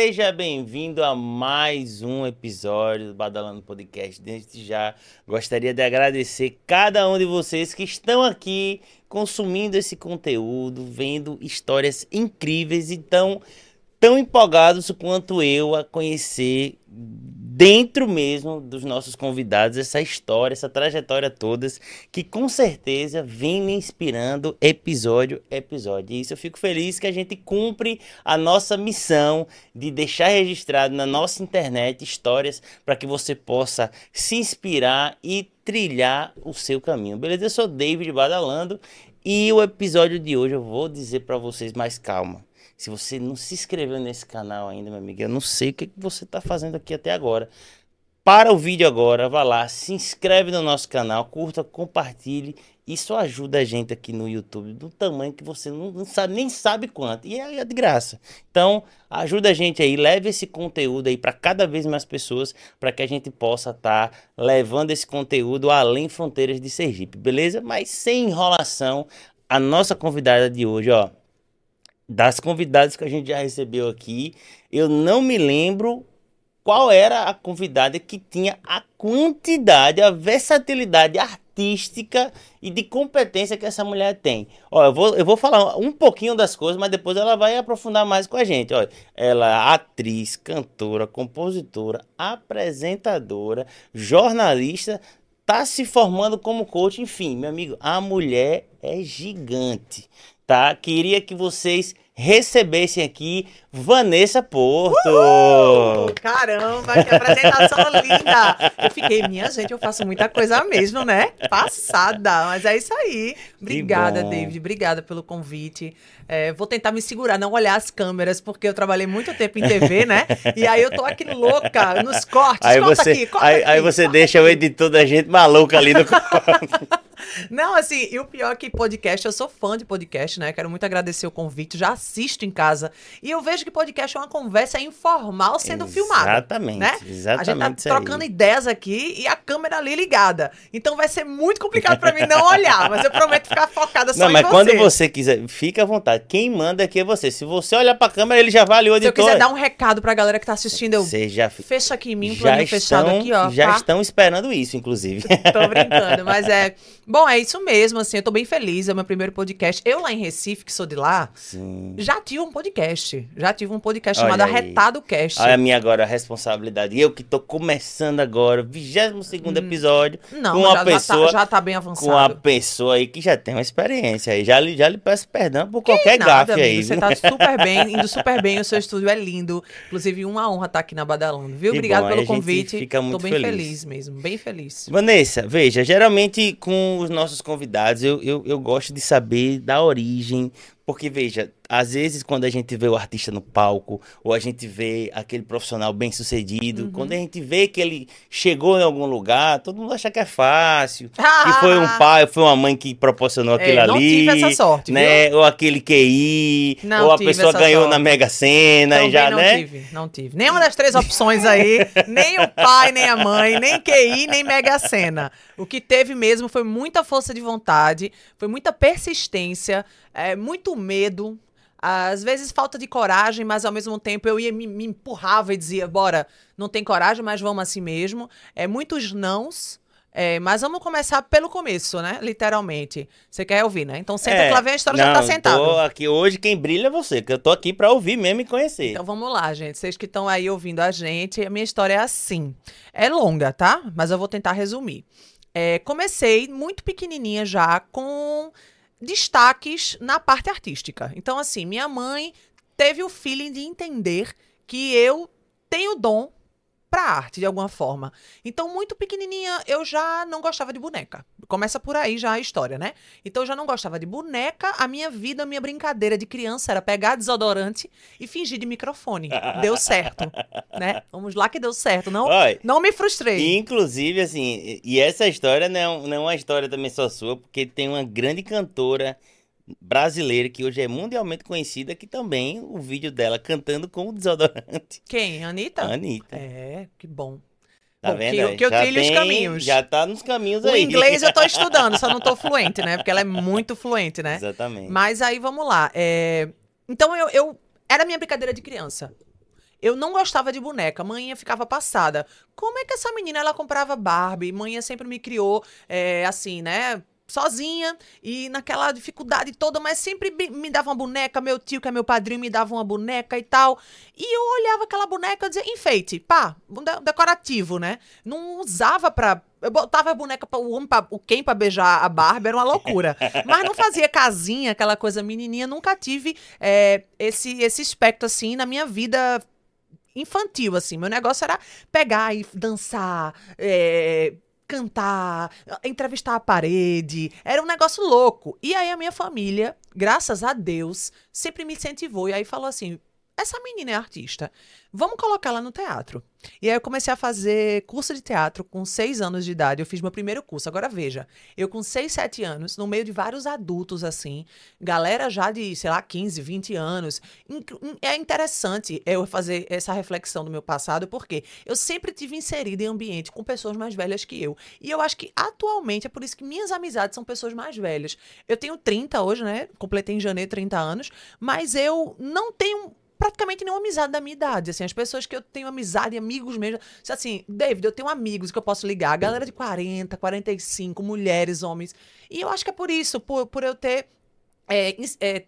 Seja bem-vindo a mais um episódio do Badalando Podcast. Desde já gostaria de agradecer cada um de vocês que estão aqui consumindo esse conteúdo, vendo histórias incríveis e tão, tão empolgados quanto eu a conhecer dentro mesmo dos nossos convidados essa história, essa trajetória todas que com certeza vem me inspirando episódio a episódio. E isso eu fico feliz que a gente cumpre a nossa missão de deixar registrado na nossa internet histórias para que você possa se inspirar e trilhar o seu caminho. Beleza? Eu sou David Badalando e o episódio de hoje eu vou dizer para vocês mais calma. Se você não se inscreveu nesse canal ainda, meu amigo, eu não sei o que você está fazendo aqui até agora. Para o vídeo agora, vá lá, se inscreve no nosso canal, curta, compartilhe. Isso ajuda a gente aqui no YouTube do tamanho que você não, sabe, nem sabe quanto. E é, é de graça. Então, ajuda a gente aí, leve esse conteúdo aí para cada vez mais pessoas, para que a gente possa estar tá levando esse conteúdo além fronteiras de Sergipe, beleza? Mas sem enrolação, a nossa convidada de hoje, ó, das convidadas que a gente já recebeu aqui, eu não me lembro qual era a convidada que tinha a quantidade, a versatilidade artística e de competência que essa mulher tem. Ó, eu vou, eu vou falar um pouquinho das coisas, mas depois ela vai aprofundar mais com a gente. Ó, ela é atriz, cantora, compositora, apresentadora, jornalista, tá se formando como coach, enfim, meu amigo, a mulher é gigante tá? Queria que vocês recebessem aqui Vanessa Porto. Uhul! Caramba, que apresentação linda! Eu fiquei, minha gente, eu faço muita coisa mesmo, né? Passada, mas é isso aí. Obrigada, David, obrigada pelo convite. É, vou tentar me segurar, não olhar as câmeras, porque eu trabalhei muito tempo em TV, né? E aí eu tô aqui louca, nos cortes. Aí você, aqui, aí, aqui, aí você deixa aqui. o editor da gente maluca ali no Não, assim, e o pior é que podcast, eu sou fã de podcast, né? Quero muito agradecer o convite, já assisto em casa. E eu vejo que podcast é uma conversa informal sendo exatamente, filmada. Exatamente, né? exatamente. A gente tá trocando aí. ideias aqui e a câmera ali ligada. Então vai ser muito complicado para mim não olhar, mas eu prometo ficar focada só não, em você. Não, mas quando você quiser, fica à vontade. Quem manda aqui é você. Se você olhar pra câmera, ele já vale o editor. Se eu quiser dar um recado pra galera que tá assistindo, eu você já fecha aqui em mim, já estão, fechado aqui, ó. Já tá? estão esperando isso, inclusive. Tô brincando, mas é... Bom, é isso mesmo, assim, eu tô bem feliz, é o meu primeiro podcast. Eu lá em Recife, que sou de lá, Sim. já tive um podcast. Já tive um podcast Olha chamado aí. Arretado Cast. Olha a minha agora a responsabilidade. Eu que tô começando agora, 22 segundo hum. episódio, Não, com uma já, pessoa... Já tá, já tá, bem avançado. Com uma pessoa aí que já tem uma experiência aí. Já, já lhe peço perdão por que qualquer nada, gafe amigo, aí. Você tá super bem, indo super bem, o seu estúdio é lindo. Inclusive, uma honra estar tá aqui na Badalando, viu? Que Obrigado bom, pelo convite. Fica muito tô bem feliz. feliz mesmo, bem feliz. Vanessa, veja, geralmente com os nossos convidados eu, eu, eu gosto de saber da origem, porque veja, às vezes quando a gente vê o artista no palco, ou a gente vê aquele profissional bem sucedido, uhum. quando a gente vê que ele chegou em algum lugar, todo mundo acha que é fácil. Ah! Que foi um pai, foi uma mãe que proporcionou é, aquilo é, não ali. Não tive essa sorte, né? Viu? Ou aquele QI, não ou a pessoa ganhou sorte. na Mega Sena Também e já, não né? Não tive, não tive. Nenhuma das três opções aí, nem o pai, nem a mãe, nem QI, nem Mega Sena. O que teve mesmo foi muita força de vontade, foi muita persistência, é, muito medo, às vezes falta de coragem, mas ao mesmo tempo eu ia me, me empurrava e dizia, bora, não tem coragem, mas vamos assim mesmo. É muitos nãos. É, mas vamos começar pelo começo, né? Literalmente. Você quer ouvir, né? Então senta é, que lá vem a história não, já tá sentado. Tô aqui hoje, quem brilha é você, que eu tô aqui para ouvir mesmo e conhecer. Então vamos lá, gente. Vocês que estão aí ouvindo a gente, a minha história é assim. É longa, tá? Mas eu vou tentar resumir. É, comecei muito pequenininha já com destaques na parte artística. Então, assim, minha mãe teve o feeling de entender que eu tenho dom para arte de alguma forma. Então, muito pequenininha, eu já não gostava de boneca. Começa por aí já a história, né? Então, eu já não gostava de boneca. A minha vida, a minha brincadeira de criança era pegar desodorante e fingir de microfone. deu certo, né? Vamos lá que deu certo. Não, Oi, não me frustrei. Inclusive, assim, e essa história não é, não é uma história também só sua, porque tem uma grande cantora brasileira que hoje é mundialmente conhecida, que também o vídeo dela cantando com o desodorante. Quem? Anitta? Anitta. É, que bom. Tá bom, vendo? Que, eu, que eu trilho os caminhos. Já tá nos caminhos o aí. O inglês eu tô estudando, só não tô fluente, né? Porque ela é muito fluente, né? Exatamente. Mas aí vamos lá. É... Então eu, eu. Era minha brincadeira de criança. Eu não gostava de boneca, manhã ficava passada. Como é que essa menina ela comprava Barbie? Manhã sempre me criou é, assim, né? Sozinha e naquela dificuldade toda, mas sempre me dava uma boneca, meu tio, que é meu padrinho, me dava uma boneca e tal. E eu olhava aquela boneca e dizia, enfeite, pá, decorativo, né? Não usava pra. Eu botava a boneca para o homem, pra, o quem para beijar a barba, era uma loucura. Mas não fazia casinha, aquela coisa menininha. Nunca tive é, esse, esse aspecto assim na minha vida infantil, assim. Meu negócio era pegar e dançar, é, cantar, entrevistar a parede. Era um negócio louco. E aí a minha família, graças a Deus, sempre me incentivou. E aí falou assim: essa menina é artista. Vamos colocá-la no teatro. E aí eu comecei a fazer curso de teatro com seis anos de idade. Eu fiz meu primeiro curso. Agora veja, eu com seis, sete anos, no meio de vários adultos assim, galera já de, sei lá, 15, 20 anos. É interessante eu fazer essa reflexão do meu passado, porque eu sempre tive inserido em ambiente com pessoas mais velhas que eu. E eu acho que atualmente é por isso que minhas amizades são pessoas mais velhas. Eu tenho 30 hoje, né? Completei em janeiro 30 anos, mas eu não tenho praticamente nenhuma amizade da minha idade. Assim, as pessoas que eu tenho amizade, amigos mesmo. Assim, David, eu tenho amigos que eu posso ligar. Galera de 40, 45, mulheres, homens. E eu acho que é por isso, por, por eu ter. É, é,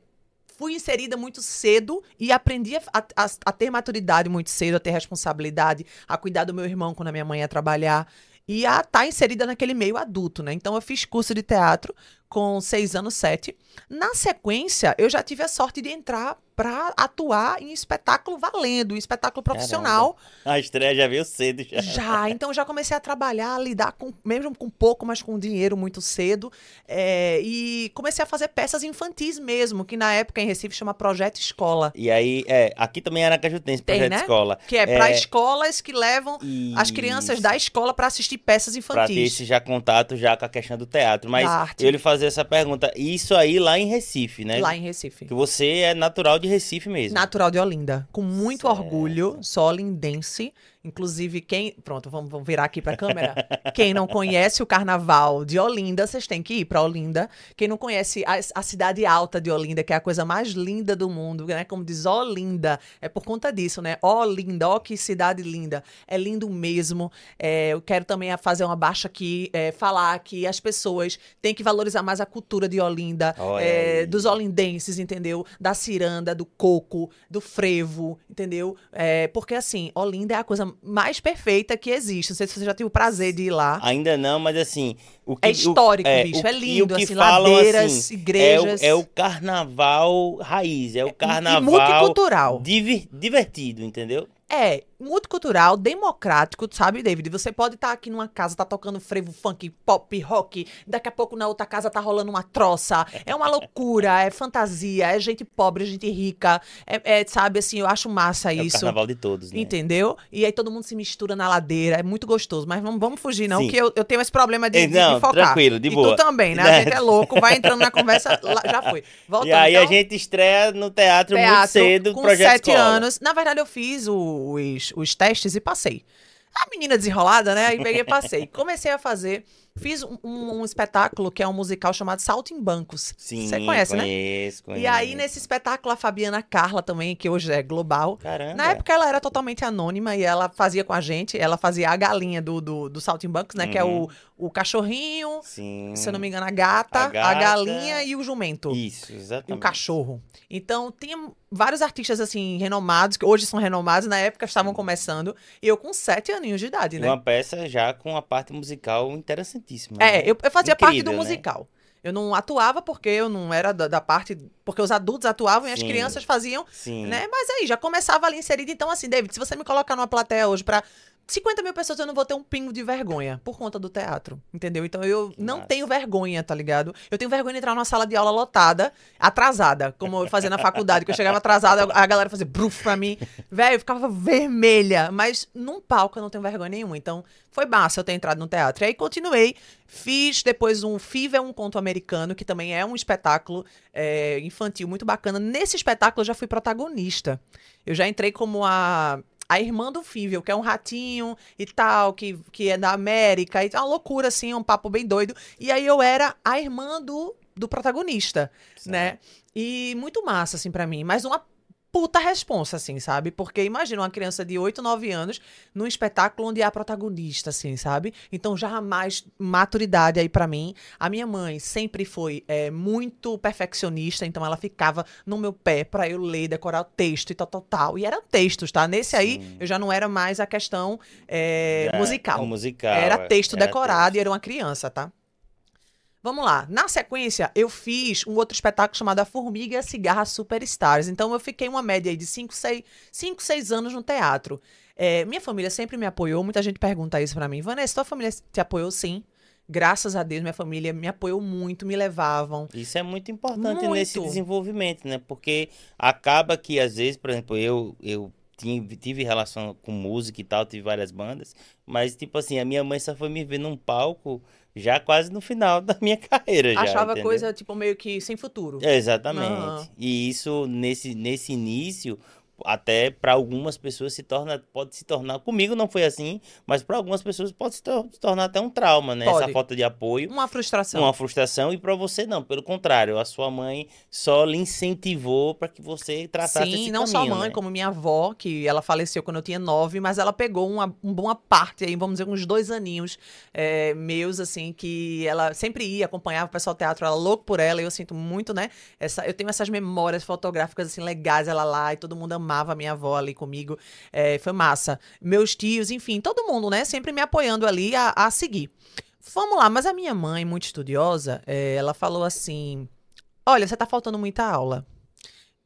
fui inserida muito cedo e aprendi a, a, a, ter maturidade muito cedo, a ter responsabilidade, a cuidar do meu irmão quando a minha mãe ia trabalhar e a estar tá inserida naquele meio adulto, né? Então eu fiz curso de teatro com seis anos, sete. Na sequência, eu já tive a sorte de entrar para atuar em espetáculo valendo, em espetáculo profissional. Caramba. A estreia já veio cedo já. Já, então já comecei a trabalhar, a lidar com, mesmo com pouco, mas com dinheiro muito cedo. É, e comecei a fazer peças infantis mesmo, que na época em Recife chama Projeto Escola. E aí, é, aqui também era Cajutense, Projeto Tem, né? Escola. Que é, é... para escolas que levam Isso. as crianças da escola para assistir peças infantis. Pra ter esse já contato já com a questão do teatro. Mas eu lhe fazer essa pergunta, isso aí lá em Recife, né? Lá em Recife. Que você é natural de Recife mesmo. Natural de Olinda. Com muito certo. orgulho, sou olindense. Inclusive, quem. Pronto, vamos, vamos virar aqui para a câmera. quem não conhece o carnaval de Olinda, vocês têm que ir para Olinda. Quem não conhece a, a, cidade alta de Olinda, que é a coisa mais linda do mundo, né? Como diz Olinda, é por conta disso, né? Olinda, ó, que cidade linda. É lindo mesmo. É, eu quero também fazer uma baixa aqui, é, falar que as pessoas têm que valorizar mais a cultura de Olinda, é, dos olindenses, entendeu? Da ciranda, do coco, do frevo, entendeu? É, porque assim, Olinda é a coisa mais perfeita que existe. Não sei se você já teve o prazer de ir lá. Ainda não, mas assim. O que, é histórico, o, é, bicho. é lindo, assim, falam, ladeiras, assim, igrejas. É o, é o, carnaval raiz, é o carnaval. E multicultural. Diver, divertido, entendeu? É, multicultural, democrático, sabe, David? Você pode estar tá aqui numa casa, tá tocando frevo, funk, pop, rock, daqui a pouco na outra casa tá rolando uma troça. É uma loucura, é fantasia, é gente pobre, gente rica. É, é sabe, assim, eu acho massa isso. É o carnaval de todos, né? Entendeu? E aí todo mundo se mistura na ladeira, é muito gostoso. Mas não vamos fugir, não, Sim. que eu, eu tenho esse problema de, não, de focar. tranquilo, de e boa. tu também, né? A gente é louco, vai entrando na conversa, já foi. Voltando, e aí então, a gente estreia no teatro, teatro muito cedo, com projeto sete escola. anos. Na verdade, eu fiz os, os testes e passei. A menina desenrolada, né? Aí peguei e passei. Comecei a fazer Fiz um, um, um, espetáculo que é um musical chamado Salto em Bancos. Sim, Você conhece, né? conheço, né? Conheço. E aí, nesse espetáculo, a Fabiana Carla também, que hoje é global. Caramba. Na época, ela era totalmente anônima e ela fazia com a gente, ela fazia a galinha do, do, do Salto em Bancos, né? Uhum. Que é o, uhum. o cachorrinho, Sim. se eu não me engano, a gata, a, gata, a galinha e o jumento. Isso, exatamente. E o cachorro. Então, tinha vários artistas, assim, renomados, que hoje são renomados, na época estavam começando. E eu com sete aninhos de idade, né? Uma peça já com a parte musical interessantíssima. É, né? eu, eu fazia Incrível, parte do né? musical. Eu não atuava porque eu não era da, da parte. Porque os adultos atuavam Sim. e as crianças faziam. Sim. né? Mas aí já começava ali inserido. Então, assim, David, se você me colocar numa plateia hoje para 50 mil pessoas eu não vou ter um pingo de vergonha por conta do teatro, entendeu? Então eu não Nossa. tenho vergonha, tá ligado? Eu tenho vergonha de entrar numa sala de aula lotada, atrasada, como eu fazia na faculdade, que eu chegava atrasada, a galera fazia bruf pra mim. Velho, eu ficava vermelha, mas num palco eu não tenho vergonha nenhuma. Então foi massa eu ter entrado no teatro. E aí continuei, fiz depois um FIV é um conto americano, que também é um espetáculo é, infantil muito bacana. Nesse espetáculo eu já fui protagonista. Eu já entrei como a a irmã do Fível, que é um ratinho e tal, que, que é da América, e é uma loucura, assim, um papo bem doido. E aí eu era a irmã do, do protagonista, certo. né? E muito massa, assim, para mim. Mas uma puta responsa, assim, sabe? Porque imagina uma criança de 8, 9 anos num espetáculo onde há protagonista, assim, sabe? Então já mais maturidade aí para mim. A minha mãe sempre foi é, muito perfeccionista, então ela ficava no meu pé para eu ler, decorar o texto e tal, tal, tal. E eram textos, tá? Nesse aí Sim. eu já não era mais a questão é, É, musical. musical. Era é, texto era decorado texto. e era uma criança, tá? Vamos lá. Na sequência, eu fiz um outro espetáculo chamado A Formiga e a Cigarra Superstars. Então, eu fiquei uma média aí de 5, 6, 5, 6 anos no teatro. É, minha família sempre me apoiou. Muita gente pergunta isso pra mim. Vanessa, tua família te apoiou? Sim. Graças a Deus, minha família me apoiou muito, me levavam. Isso é muito importante Muito. nesse desenvolvimento, né? Porque acaba que, às vezes, por exemplo, eu, eu tive, tive relação com música e tal, tive várias bandas, mas, tipo assim, a minha mãe só foi me ver num palco já quase no final da minha carreira. já, Achava entendeu? coisa, tipo, meio que sem futuro. É, exatamente. Aham. E isso, nesse, nesse início, até para algumas pessoas se torna, pode se tornar, comigo não foi assim, mas para algumas pessoas pode se, tor- se tornar até um trauma, né? Pode. Essa falta de apoio. Uma frustração. Uma frustração, e para você não, pelo contrário, a sua mãe só lhe incentivou para que você traçasse Sim, esse não só a caminho, mãe, né? como minha avó, que ela faleceu quando eu tinha nove, mas ela pegou uma, uma boa parte aí, vamos dizer, uns dois aninhos é, meus, assim, que ela sempre ia, acompanhava o pessoal do teatro, ela louco por ela, e eu sinto muito, né? Essa, eu tenho essas memórias fotográficas, assim, legais, ela lá, e todo mundo amava a minha avó ali comigo. É, foi massa. Meus tios, enfim, todo mundo, né? Sempre me apoiando ali a, a seguir. Vamos lá, mas a minha mãe, muito estudiosa, é, ela falou assim: Olha, você tá faltando muita aula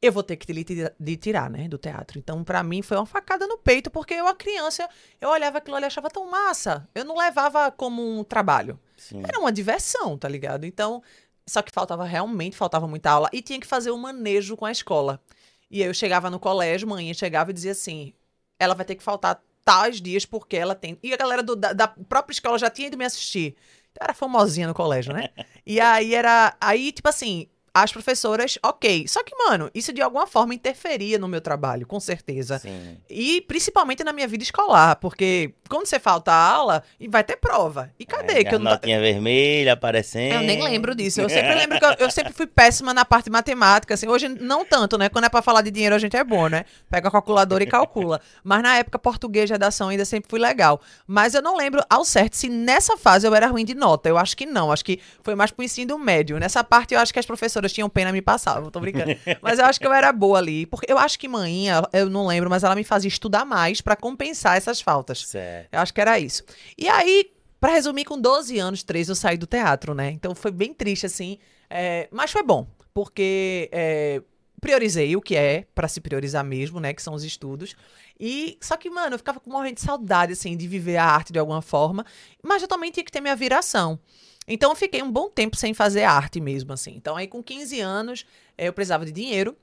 eu vou ter que lhe tira- tirar, né, do teatro. Então, pra mim, foi uma facada no peito, porque eu, a criança, eu olhava aquilo ali e achava tão massa. Eu não levava como um trabalho. Sim. Era uma diversão, tá ligado? Então, só que faltava realmente, faltava muita aula. E tinha que fazer o manejo com a escola. E eu chegava no colégio, manhã chegava e dizia assim: ela vai ter que faltar tais dias porque ela tem. E a galera do- da, da própria escola já tinha ido me assistir. Então, era famosinha no colégio, né? e aí era. Aí, tipo assim. As professoras, ok. Só que, mano, isso de alguma forma interferia no meu trabalho, com certeza. Sim. E principalmente na minha vida escolar, porque quando você falta a aula, e vai ter prova. E cadê? É, que eu não, notinha vermelha aparecendo. eu nem lembro disso. Eu sempre lembro que eu, eu sempre fui péssima na parte de matemática, assim. Hoje não tanto, né? Quando é pra falar de dinheiro a gente é bom, né? Pega a calculadora e calcula. Mas na época português, redação ainda sempre fui legal. Mas eu não lembro ao certo se nessa fase eu era ruim de nota. Eu acho que não. Acho que foi mais pro ensino médio. Nessa parte eu acho que as professoras tinham pena me passar. Eu tô brincando. Mas eu acho que eu era boa ali. Porque eu acho que manhã, eu não lembro, mas ela me fazia estudar mais pra compensar essas faltas. Certo. Eu acho que era isso. E aí, pra resumir, com 12 anos, 13, eu saí do teatro, né? Então foi bem triste, assim. é, mas foi bom, porque é, priorizei o que é pra se priorizar mesmo, né? Que são os estudos. E só que, mano, eu ficava com morrendo de saudade, assim, de viver a arte de alguma forma. Mas eu também tinha que ter minha viração. Então eu fiquei um bom tempo sem fazer arte mesmo, assim. Então aí com 15 anos, eh, eu precisava de dinheiro.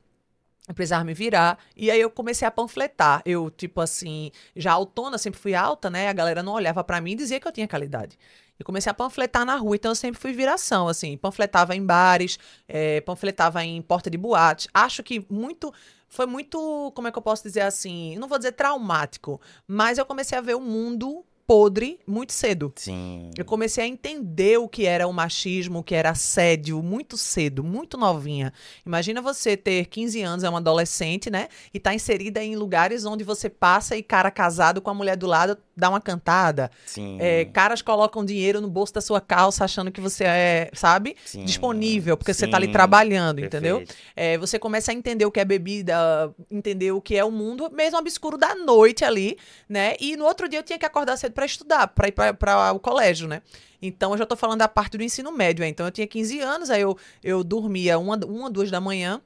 Eu precisava me virar. E aí eu comecei a panfletar. Eu, tipo assim, já autona, sempre fui alta, né? A galera não olhava pra mim e dizia que eu tinha qualidade. Eu comecei a panfletar na rua, então eu sempre fui viração, assim. Panfletava em bares, eh, panfletava em porta de boate. Acho que muito. Foi muito, como é que eu posso dizer assim? Não vou dizer traumático, mas eu comecei a ver o mundo podre muito cedo. Sim. Eu comecei a entender o que era o machismo, o que era assédio, muito cedo, muito novinha. Imagina você ter 15 anos, é uma adolescente, né? E tá inserida em lugares onde você passa e cara casado com a mulher do lado dá uma cantada. Sim. É, caras colocam dinheiro no bolso da sua calça achando que você é, sabe? Sim. Disponível, porque você tá ali Sim. trabalhando, entendeu? Perfeito. É, você começa a entender o que é bebida, entender o que é o mundo, mesmo obscuro da noite ali, né? E no outro dia eu tinha que acordar cedo pra estudar, pra ir pra o colégio, né? Então eu já tô falando da parte do ensino médio. né? Então eu tinha 15 anos, aí eu, eu dormia uma, uma, duas da manhã.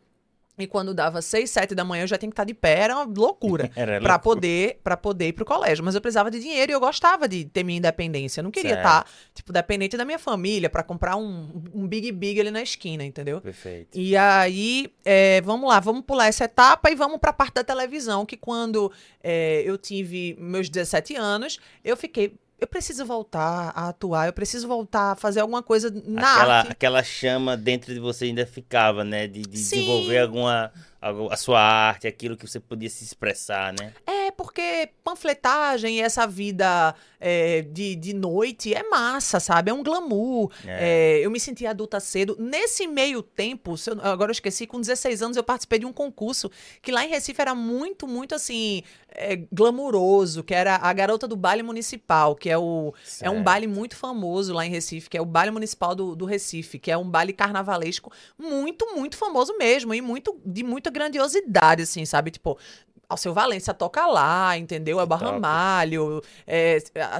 E quando dava seis, sete da manhã, eu já tinha que estar de pé, era uma loucura. Era loucura. poder, pra poder ir pro colégio. Mas eu precisava de dinheiro e eu gostava de ter minha independência. Eu não queria Certo. estar, tipo, dependente da minha família pra comprar um, um Big Big ali na esquina, entendeu? Perfeito. E aí, é, vamos lá, vamos pular essa etapa e vamos pra parte da televisão, que quando é, eu tive meus 17 anos, eu fiquei. Eu preciso voltar a atuar, eu preciso voltar a fazer alguma coisa na aquela, arte. aquela chama dentro de você ainda ficava, né? De, de desenvolver alguma, algu- a sua arte, aquilo que você podia se expressar, né? É, porque panfletagem e essa vida é, de, de noite é massa, sabe? É um glamour. É. É, eu me senti adulta cedo. Nesse meio tempo, eu, agora eu esqueci, com 16 anos eu participei de um concurso que lá em Recife era muito, muito assim, é, glamuroso, que era a garota do baile municipal, que é, o, é um baile muito famoso lá em Recife, que é o baile municipal do, do Recife, que é um baile carnavalesco muito, muito famoso mesmo, e muito de muita grandiosidade, assim, sabe? Tipo, Alceu Valência toca lá, entendeu? É Barramalho, é,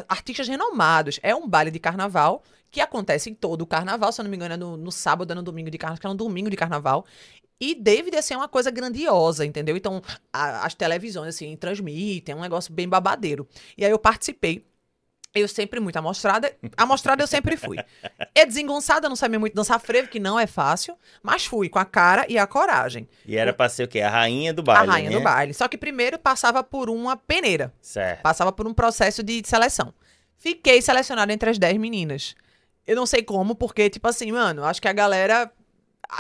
artistas renomados. É um baile de carnaval que acontece em todo o carnaval, se eu não me engano, é no, no sábado, é no domingo de carnaval, que é no domingo de carnaval. E David, assim, é uma coisa grandiosa, entendeu? Então, a, as televisões, assim, transmitem, é um negócio bem babadeiro. E aí eu participei eu sempre muito amostrada. Amostrada eu sempre fui. É desengonçada, não sabia muito dançar frevo, que não é fácil, mas fui com a cara e a coragem. E era pra ser o quê? A rainha do baile. A rainha né? do baile. Só que primeiro passava por uma peneira. Certo. Passava por um processo de seleção. Fiquei selecionada entre as 10 meninas. Eu não sei como, porque, tipo assim, mano, acho que a galera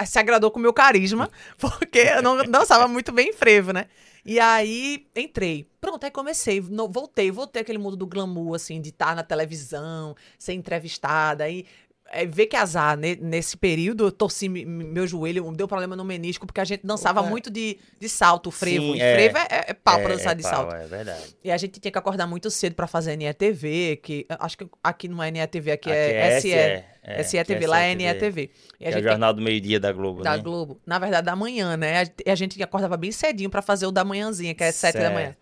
se agradou com o meu carisma, porque eu não dançava muito bem frevo, né? E aí entrei. Pronto, aí comecei. No, voltei, voltei aquele mundo do glamour, assim, de estar na televisão, ser entrevistada. Aí é, ver que azar, né? nesse período, eu torci meu joelho, deu problema no menisco, porque a gente dançava Opa. muito de, de salto, frevo. Sim, e é, frevo é, é pau é, pra dançar é de pau, salto. É verdade. E a gente tinha que acordar muito cedo pra fazer NETV, que acho que aqui não é NETV, aqui, aqui é, SE. É, SETV, lá é NETV. E é o Jornal do Meio-Dia da Globo, Da né? Globo. Na verdade, da manhã, né? E a gente acordava bem cedinho pra fazer o da manhãzinha, que é sete da manhã.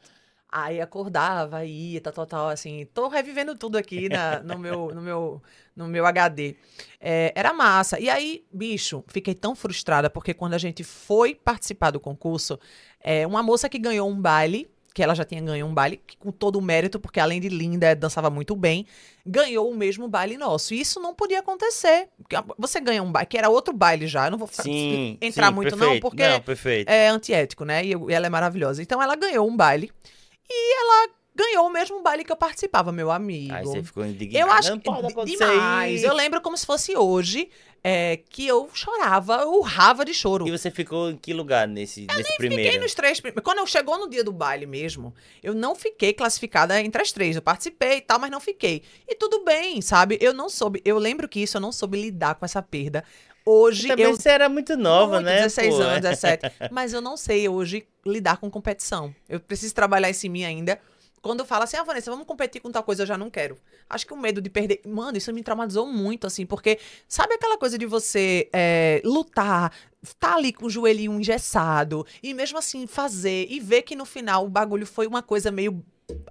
Aí acordava, ia, tal, tal, tal, assim. Tô revivendo tudo aqui na, no, meu, no, meu, no meu HD. É, era massa. E aí, bicho, fiquei tão frustrada, porque quando a gente foi participar do concurso, é, uma moça que ganhou um baile, que ela já tinha ganho um baile, com todo o mérito, porque além de linda, dançava muito bem, ganhou o mesmo baile nosso. E isso não podia acontecer. Você ganha um baile, que era outro baile já. Eu não vou sim, entrar sim, muito, perfeito. não, porque não, é antiético, né? E ela é maravilhosa. Então ela ganhou um baile. E ela ganhou o mesmo baile que eu participava, meu amigo. Aí você ficou indignado. Eu acho que demais. Eu lembro como se fosse hoje. É, que eu chorava, eu urrava de choro. E você ficou em que lugar nesse, eu nesse nem primeiro? Fiquei nos três primeiros. Quando eu chegou no dia do baile mesmo, eu não fiquei classificada entre as três. Eu participei e tal, mas não fiquei. E tudo bem, sabe? Eu não soube. Eu lembro que isso, eu não soube lidar com essa perda. Hoje Também eu. Você era muito nova, muito, né? 16 pô? anos, 17. Mas eu não sei hoje lidar com competição. Eu preciso trabalhar isso em mim ainda. Quando eu falo assim, ah, Vanessa, vamos competir com tal coisa, eu já não quero. Acho que o medo de perder. Mano, isso me traumatizou muito, assim, porque sabe aquela coisa de você é, lutar, tá ali com o joelhinho engessado, e mesmo assim fazer, e ver que no final o bagulho foi uma coisa meio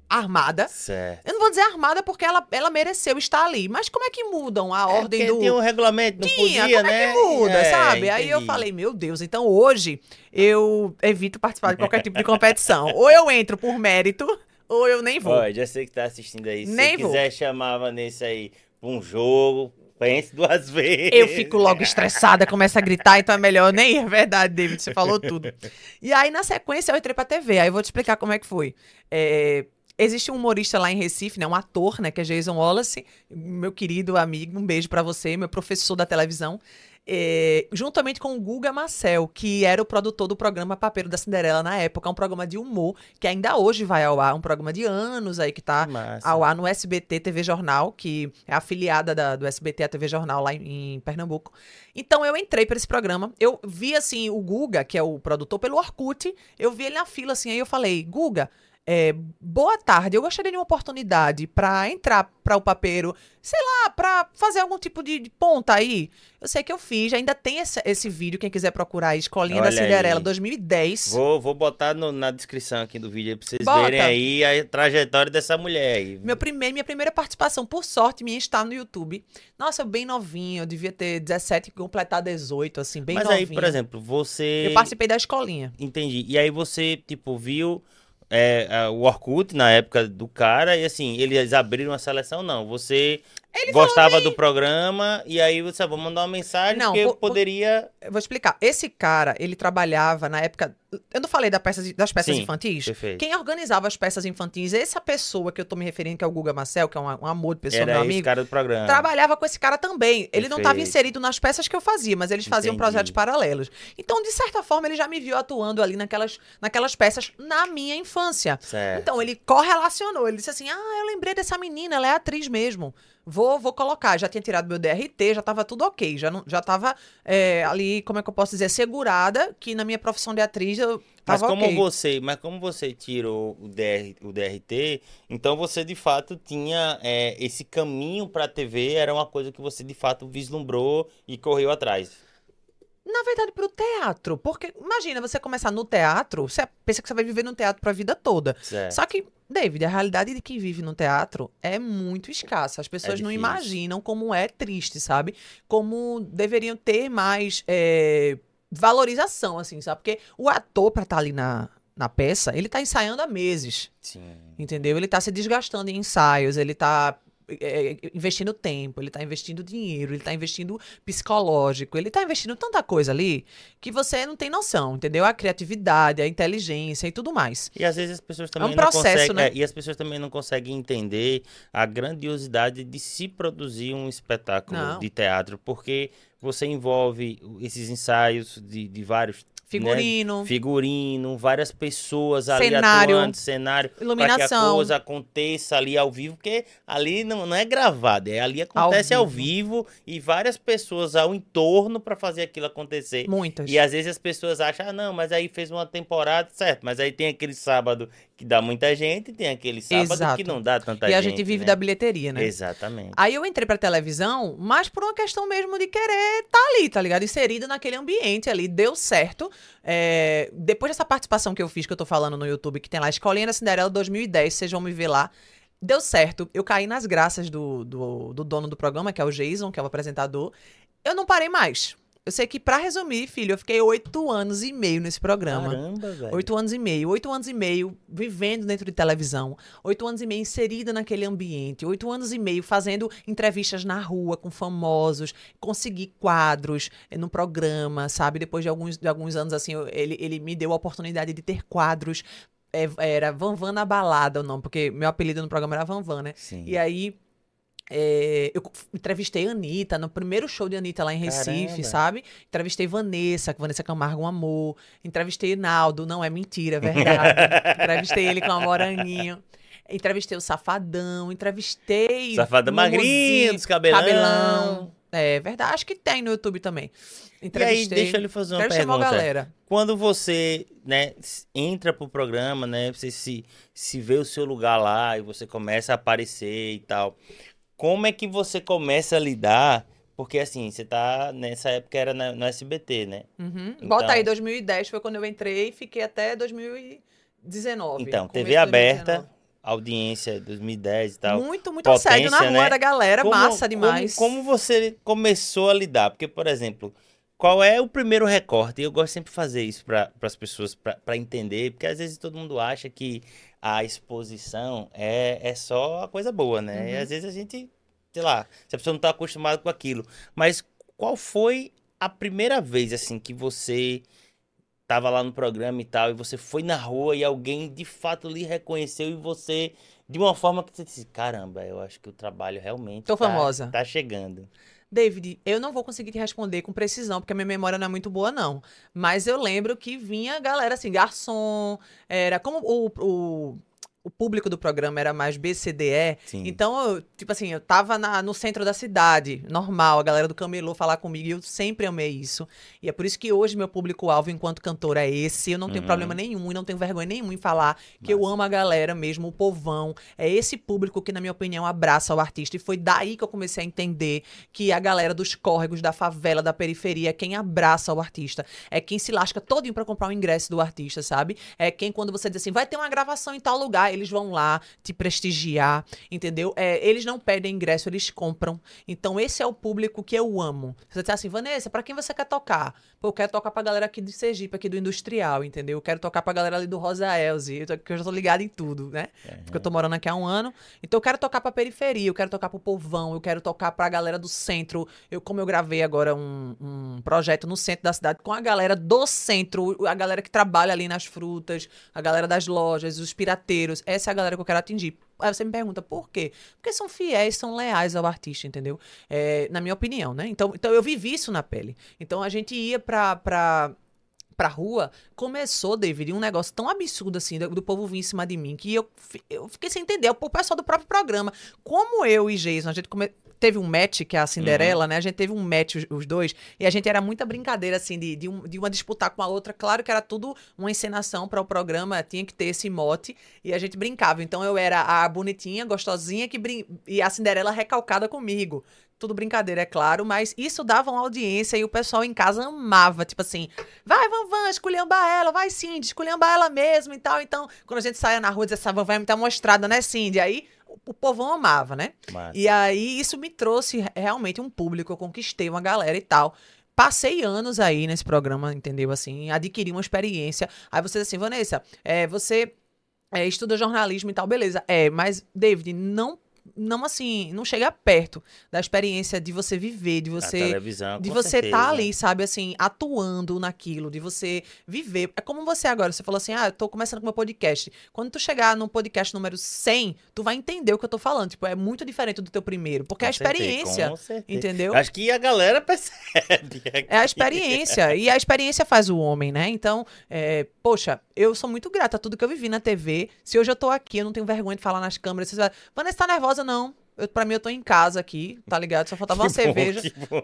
armada. Certo. Eu não vou dizer armada porque ela, ela mereceu estar ali. Mas como é que mudam a é ordem do. Tinha um regulamento, não tinha, podia, como né? é que muda, é, sabe? Entendi. Aí eu falei, meu Deus, então hoje eu evito participar de qualquer tipo de competição. ou eu entro por mérito, ou eu nem vou. Olha, já sei que tá assistindo aí. Se nem quiser chamar a Vanessa aí pra um jogo, pense duas vezes. Eu fico logo estressada, começo a gritar, então é melhor nem ir. É verdade, David, você falou tudo. E aí, na sequência, eu entrei pra TV. Aí eu vou te explicar como é que foi. É, Existe um humorista lá em Recife, né, um ator, né, que é Jason Wallace, meu querido amigo, um beijo para você, meu professor da televisão, é, juntamente com o Guga Marcel, que era o produtor do programa Papeiro da Cinderela na época, um programa de humor que ainda hoje vai ao ar, um programa de anos aí que tá Massa. ao ar no SBT TV Jornal, que é afiliada da, do SBT a TV Jornal lá em, em Pernambuco. Então eu entrei para esse programa, eu vi assim o Guga, que é o produtor pelo Orkut, eu vi ele na fila assim, aí eu falei: "Guga, é, boa tarde, eu gostaria de uma oportunidade para entrar para o papeiro, sei lá, para fazer algum tipo de, de, ponta aí. Eu sei que eu fiz, ainda tem esse, esse vídeo, quem quiser procurar, Escolinha Olha da Cinderela, aí. 2010. Vou, vou botar no, na descrição aqui do vídeo para vocês Bota. verem aí a trajetória dessa mulher aí. Meu primeiro, minha primeira participação, por sorte, minha está no YouTube. Nossa, bem novinho, eu devia ter 17 e completar 18, assim, bem Mas novinho. aí, por exemplo, você... Eu participei da escolinha. Entendi. E aí você, tipo, viu é, é, o Orkut na época do cara, e assim, eles abriram a seleção, não. Você gostava do programa e aí você, vou mandar uma mensagem Não, que eu po- po- poderia... Eu vou explicar. Esse cara, ele trabalhava na época. Eu não falei da peça, das peças Sim, infantis? Perfeito. Quem organizava as peças infantis, essa pessoa que eu tô me referindo, que é o Guga Marcel, que é um, um amor de pessoa, Era meu esse amigo, cara do programa. trabalhava com esse cara também. Ele não estava Perfeito. inserido nas peças que eu fazia, mas eles faziam Entendi. projetos paralelos. Então, de certa forma, ele já me viu atuando ali naquelas, naquelas peças na minha infância. Certo. Então, ele correlacionou. Ele disse assim: Ah, eu lembrei dessa menina, ela é atriz mesmo. Vou, vou colocar. Já tinha tirado meu DRT, já tava tudo ok. Já, não, já tava é, ali, como é que eu posso dizer, segurada que na minha profissão de atriz eu Mas tava como ok. você, mas como você tirou o, DR, o DRT, então você de fato tinha é, esse caminho para a TV, era uma coisa que você de fato vislumbrou e correu atrás. Na verdade, pro teatro. Porque, imagina, você começar no teatro, você pensa que você vai viver no teatro pra vida toda. Certo. Só que, David, a realidade de quem vive no teatro é muito escassa. As pessoas não difícil. imaginam como é triste, sabe? Como deveriam ter mais é, valorização, assim, sabe? Porque o ator, pra estar ali na, na peça, ele tá ensaiando há meses. Sim. Entendeu? Ele tá se desgastando em ensaios, ele tá é, investindo tempo, ele tá investindo dinheiro, ele tá investindo psicológico, ele tá investindo tanta coisa ali que você não tem noção, entendeu? A criatividade, a inteligência e tudo mais. E às vezes as pessoas também um não processo, conseguem, né? é, e as pessoas também não conseguem entender a grandiosidade de se produzir um espetáculo Não. de teatro, porque você envolve esses ensaios de, de vários Figurino, figurino, várias pessoas ali Cenário, atuando, cenário, para que a iluminação. coisa aconteça ali ao vivo, porque ali não, não é gravado, é ali acontece ao vivo. e várias pessoas ao entorno para fazer aquilo acontecer. muitas. E às vezes as pessoas acham, ah, não, mas aí fez uma temporada, certo, mas aí tem aquele sábado que dá muita gente, e tem aquele sábado Exato. que não dá tanta E gente. a gente vive né? da bilheteria, né? Exatamente. Aí eu entrei pra televisão, mas por uma questão mesmo de querer estar ali, tá ligado? Inserida naquele ambiente ali. Deu certo. É, depois dessa participação que eu fiz, que eu tô falando no YouTube, que tem lá Escolinha da Cinderela 2010, vocês vão me ver lá. Deu certo. Eu caí nas graças do, do, do dono do programa, que é o Jason, que é o apresentador. Eu não parei mais. Eu sei que, pra resumir, filho, eu fiquei oito anos e meio nesse programa. Caramba, velho. Oito anos e meio. Oito anos e meio vivendo dentro de televisão. Oito anos e meio inserida naquele ambiente. Oito anos e meio fazendo entrevistas na rua com famosos. Consegui quadros eh, no programa, sabe? Depois de alguns, de alguns anos, assim, ele, ele me deu a oportunidade de ter quadros. É, era Van Van na Balada o nome, porque meu apelido no programa era Van Van, né? Sim. E aí, é, eu entrevistei a Anitta no primeiro show de Anitta lá em Recife, Caramba. sabe? Entrevistei Vanessa, Vanessa Camargo, um amor. Entrevistei Naldo, não é mentira, é verdade. entrevistei ele com a moranguinho. Entrevistei o Safadão, entrevistei. Safadão magrinho, dos cabelão. cabelão. É verdade, acho que tem no YouTube também. E aí, Entrevistei. deixa eu lhe fazer uma Entrevistei uma pergunta. galera. Quando você, né, entra pro programa, né, você se, se vê o seu lugar lá e você começa a aparecer e tal, como é que você começa a lidar? Porque assim, você tá, nessa época era na- no SBT, né? Uhum. Então- Bota aí, 2010 foi quando eu entrei e fiquei até 2019. Então, TV aberta, 2019. audiência 2010 e tal. Muito, muito assédio na Potência, rua né? da galera, Como- massa demais. Como, como você começou a lidar? Porque, por exemplo, qual é o primeiro recorte? Eu gosto sempre de fazer isso para as pessoas, para entender, porque às vezes todo mundo acha que a exposição é, é só a coisa boa, né? E Uhum. às vezes a gente, sei lá, se a pessoa não está acostumada com aquilo. Mas qual foi a primeira vez, assim, que você tava lá no programa e tal, e você foi na rua e alguém de fato lhe reconheceu e você, de uma forma que você disse, caramba, eu acho que o trabalho realmente Tô tá- famosa. tá chegando. David, eu não vou conseguir te responder com precisão, porque a minha memória não é muito boa, não. Mas eu lembro que vinha galera assim, garçom, era como o, o, o público do programa era mais BCDE, Sim. então, eu, tipo assim, eu tava na- no centro da cidade, normal, a galera do camelô falar comigo, e eu sempre amei isso. E é por isso que hoje meu público-alvo enquanto cantora é esse, eu não tenho Uhum. problema nenhum e não tenho vergonha nenhuma em falar que eu Massa. amo a galera mesmo, o povão. É esse público que, na minha opinião, abraça o artista. E foi daí que eu comecei a entender que a galera dos córregos, da favela, da periferia, é quem abraça o artista. É quem se lasca todinho pra comprar o ingresso do artista, sabe? É quem, quando você diz assim, vai ter uma gravação em tal lugar, eles vão lá te prestigiar, entendeu? É, eles não pedem ingresso, eles compram. Então, esse é o público que eu amo. Você diz assim, Vanessa, pra quem você quer tocar? Pô, eu quero tocar pra galera aqui de Sergipe, aqui do Industrial, entendeu? Eu quero tocar pra galera ali do Rosa Elze, que eu já tô ligado em tudo, né? Porque eu tô morando aqui há um ano. Então eu quero tocar pra periferia, eu quero tocar pro povão, eu quero tocar pra galera do centro. Eu, como eu gravei agora um, um projeto no centro da cidade com a galera do centro, a galera que trabalha ali nas frutas, a galera das lojas, os pirateiros. Essa é a galera que eu quero atingir. Aí você me pergunta, por quê? Porque são fiéis, são leais ao artista, entendeu? É, na minha opinião, né? Então, então eu vivi isso na pele. Então a gente ia pra. pra pra rua, começou, David, um negócio tão absurdo assim, do, do povo vir em cima de mim, que eu, eu fiquei sem entender. O pessoal do próprio programa. Como eu e Jason, a gente come- teve um match, que é a Cinderela, né? A gente teve um match, os, os dois, e a gente era muita brincadeira, assim, de, de, um- de uma disputar com a outra. Claro que era tudo uma encenação para o programa, tinha que ter esse mote, e a gente brincava. Então eu era a bonitinha, gostosinha, que brin... e a Cinderela recalcada comigo. Tudo brincadeira, é claro, mas isso dava uma audiência e o pessoal em casa amava. Tipo assim, vai, Van Van, esculhamba ela, vai, Cindy, esculhamba ela mesmo e tal. Então, quando a gente saia na rua, dizia, essa Van vai me dar mostrada, né, Cindy? Aí o, povão amava, né? Massa. E aí isso me trouxe re- realmente um público, eu conquistei uma galera e tal. Passei anos aí nesse programa, entendeu? Assim, adquiri uma experiência. Aí você diz assim, Vanessa, é, você é, estuda jornalismo e tal, beleza. É, mas, David, não, não assim, não chega perto da experiência de você viver, de você televisão, de com você estar certeza. ali, sabe, assim, atuando naquilo, de você viver. É como você agora, você falou assim, ah, eu tô começando com meu podcast. Quando tu chegar no podcast número 100, tu vai entender o que eu tô falando. Tipo, é muito diferente do teu primeiro, porque é a Com certeza, experiência, com entendeu? Acho que a galera percebe. É a experiência. e a experiência faz o homem, né? Então, é, poxa, eu sou muito grata a tudo que eu vivi na TV. Se hoje eu tô aqui, eu não tenho vergonha de falar nas câmeras. Você vai, Vanessa, tá nervosa? Não. Eu, pra mim, eu tô em casa aqui, tá ligado? Só faltava uma Que bom, cerveja.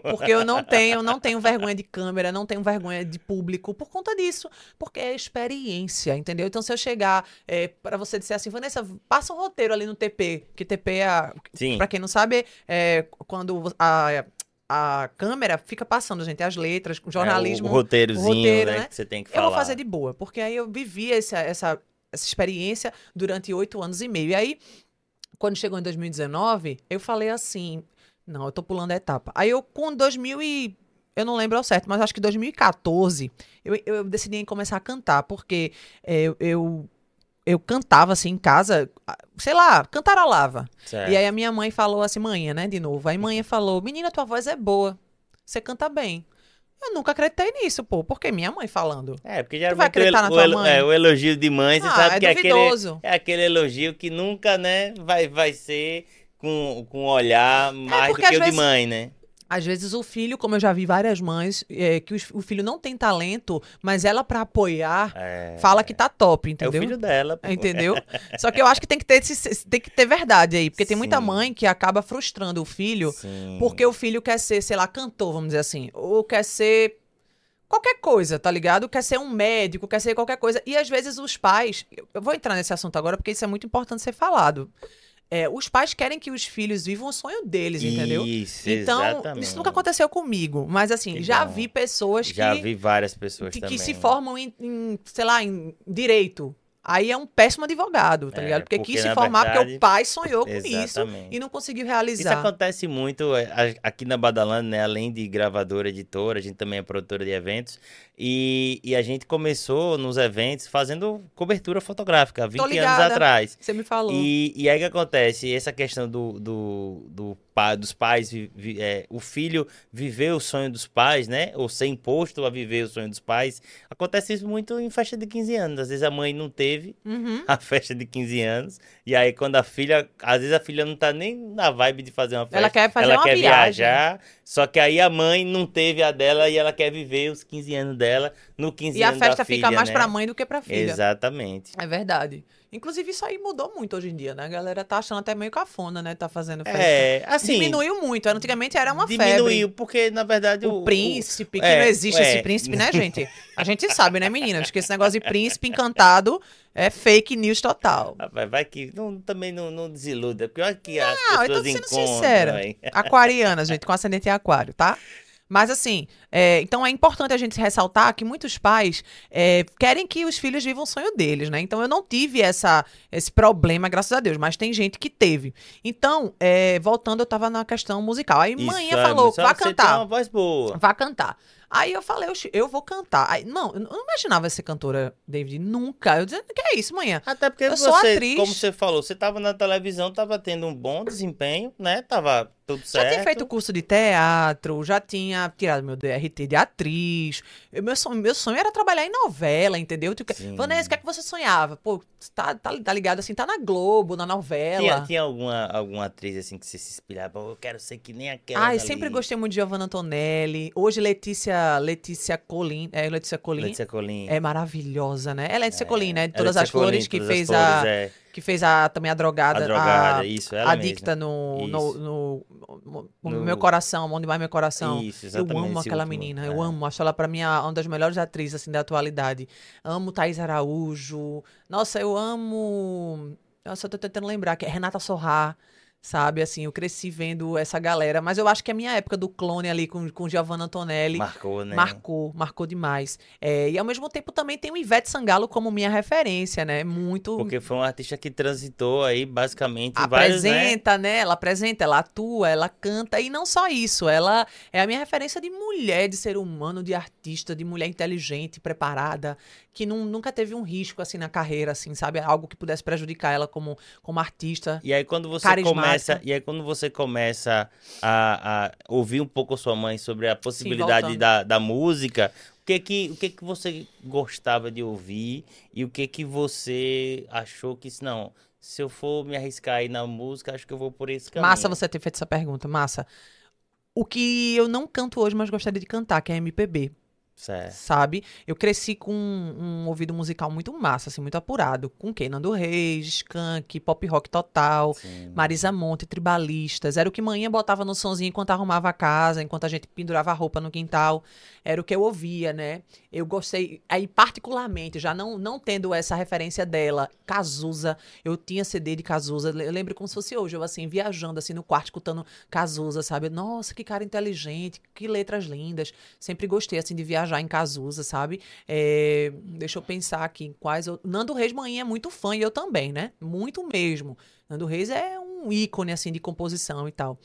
Porque eu não tenho, não tenho vergonha de câmera, não tenho vergonha de público por conta disso. Porque é experiência, entendeu? Então, se eu chegar é, para você dizer assim, Vanessa, passa um roteiro ali no TP, que TP é, a- Sim. pra quem não sabe, é quando a, a câmera fica passando, gente, as letras, o jornalismo. É, o, roteirozinho, o roteiro, né, né? que você tem que Eu falar. vou fazer de boa, porque aí eu vivi essa, essa, essa experiência durante oito anos e meio. E aí, quando chegou em 2019, eu falei assim: não, eu tô pulando a etapa. Aí eu, com 2000 e. Eu não lembro ao certo, mas acho que 2014, eu, eu decidi começar a cantar, porque é, eu, eu, eu cantava assim em casa, sei lá, cantarolava. Certo. E aí a minha mãe falou assim, manhã, né, de novo. Aí manhã falou, menina, tua voz é boa, você canta bem. Eu nunca acreditei nisso, pô, porque minha mãe falando. É, porque vai geralmente o, acreditar na tua o mãe? é, o elogio de mãe, você ah, sabe é que é aquele, duvidoso. é aquele elogio que nunca, né, vai, vai ser com, com um olhar mais do porque que o de vezes- mãe, né? Às vezes o filho, como eu já vi várias mães, é, que os- o filho não tem talento, mas ela pra apoiar É, fala que tá top, é o entendeu? filho dela. pô. Entendeu? Só que eu acho que tem que ter, esse- tem que ter verdade aí, porque tem muita Sim. mãe que acaba frustrando o filho Sim. Porque o filho quer ser, sei lá, cantor, vamos dizer assim. Ou quer ser qualquer coisa, tá ligado? Quer ser um médico, quer ser qualquer coisa. E às vezes os pais. Eu vou entrar nesse assunto agora porque isso é muito importante ser falado. É, os pais querem que os filhos vivam o sonho deles, entendeu? Isso, Então, exatamente. isso nunca aconteceu comigo. Mas assim, Que já bom. vi pessoas Já que, vi várias pessoas que, também. que se formam em, em, sei lá, em direito. Aí é um péssimo advogado, tá É, ligado? Porque, porque, quis se formar porque verdade- o pai sonhou com isso e não conseguiu Isso realizar. acontece muito é, aqui na Badalando, né? Além de gravadora, editora, a gente também é produtora de eventos. E, e a gente começou nos eventos fazendo cobertura fotográfica, há 20 anos atrás. Você me falou. E, e aí o que acontece? Essa questão do, do, do pai, dos pais, vi- vi- é, o filho viver o sonho dos pais, né? Ou ser imposto a viver o sonho dos pais. Acontece isso muito em festa de 15 anos. Às vezes a mãe não teve Uhum. a festa de 15 anos. E aí, quando a filha. Às vezes a filha não tá nem na vibe de fazer uma festa. Ela quer fazer ela uma quer viagem. viajar. Só que aí a mãe não teve a dela e ela quer viver os 15 anos dela no 15 E a anos da festa fica filha, mais né? pra mãe do que pra filha. Exatamente. É verdade. Inclusive, isso aí mudou muito hoje em dia, né? A galera tá achando até meio cafona, né? Tá fazendo festa. É, assim. Diminuiu muito. Antigamente era uma diminuiu, febre. porque na verdade o. O príncipe, que é, não existe é. esse príncipe, né, gente? A gente sabe, né, meninas? Que esse negócio de príncipe encantado é fake news total. Rapaz, vai que não, também não, não desiluda. Porque olha que as Não, eu tô pessoas sendo encontram. sincera. Aquariana, gente, com ascendente em aquário, tá? Mas assim, é, então é importante a gente ressaltar que muitos pais é, querem que os filhos vivam o sonho deles, né? Então eu não tive essa, esse problema, graças a Deus, mas tem gente que teve. Então, é, voltando, eu tava na questão musical. Aí manhã é, falou, vá tem cantar. uma voz boa. Vá cantar. Aí eu falei, "Oxi, eu vou cantar. Aí, não, eu não imaginava ser cantora, David. Nunca. Eu dizia, que é isso, manhã? Até porque Eu você, sou atriz. como você falou, você tava na televisão, tava tendo um bom desempenho, né? Tava tudo Já certo. tinha feito curso de teatro, já tinha tirado meu DRT de atriz. Eu- meu, sonho, meu sonho era trabalhar em novela, entendeu? Tipo, Sim. Vanessa, o que é que você sonhava? Pô, tá, tá, tá ligado assim, tá na Globo, na novela. Tinha, tinha alguma, alguma atriz assim que você se inspirava? "Pô, Eu quero ser que nem aquela. Ai, dali." sempre gostei muito de Giovanna Antonelli. Hoje, Letícia, Letícia Colin. É, Letícia Colin. Letícia Colin. É maravilhosa, né? Ela é Letícia Colin, né? De É, Todas Letícia as Colin, que fez Flores, a. é. Que fez a, também a drogada. A drogada, a- isso, ela adicta no, no, no, no- meu coração, onde mais meu coração. Isso, Eu exatamente. amo esse aquela último, menina, é. eu amo. Acho ela pra mim uma das melhores atrizes assim da atualidade. Amo Thaís Araújo. Nossa, eu amo. Nossa, eu tô tentando lembrar que é Renata Sorrá. Sabe, assim, eu cresci vendo essa galera, mas eu acho que a minha época do clone ali com, com Giovanna Antonelli Marcou, né? marcou, marcou demais. É, e ao mesmo tempo também tem o Ivete Sangalo como minha referência, né? Muito Porque foi um artista que transitou aí, basicamente, em vários, né? apresenta, né? Ela apresenta, ela atua, ela canta e não só isso, ela é a minha referência de mulher, de ser humano, de artista, de mulher inteligente, preparada, que nun- nunca teve um risco assim na carreira, assim, sabe? Algo que pudesse prejudicar ela como, como artista. E aí quando você Carismática. Começa, e aí quando você começa a, a ouvir um pouco a sua mãe sobre a possibilidade voltando. da, da música, o que que o que que você gostava de ouvir e o que que você achou que se não, se eu for me arriscar aí na música, acho que eu vou por esse caminho. Massa você ter feito essa pergunta, massa. O que eu não canto hoje, mas gostaria de cantar, que é MPB. Certo. sabe? Eu cresci com um, um ouvido musical muito massa, assim, muito apurado. Com quem? Nando Reis, Skank, Pop Rock Total, Sim. Marisa Monte, Tribalistas. Era o que manhã botava no sonzinho enquanto arrumava a casa, enquanto a gente pendurava a roupa no quintal. Era o que eu ouvia, né? Eu gostei, aí particularmente, já não, não tendo essa referência dela, Cazuza, eu tinha CD de Cazuza, eu lembro como se fosse hoje, eu assim, viajando assim no quarto, escutando Cazuza, sabe? Nossa, que cara inteligente, que letras lindas. Sempre gostei, assim, de viajar em Cazuza, sabe? É, deixa eu pensar aqui quais. Eu... Nando Reis Manhã é muito fã e eu também, né? Muito mesmo. Nando Reis é um ícone, assim, de composição e tal.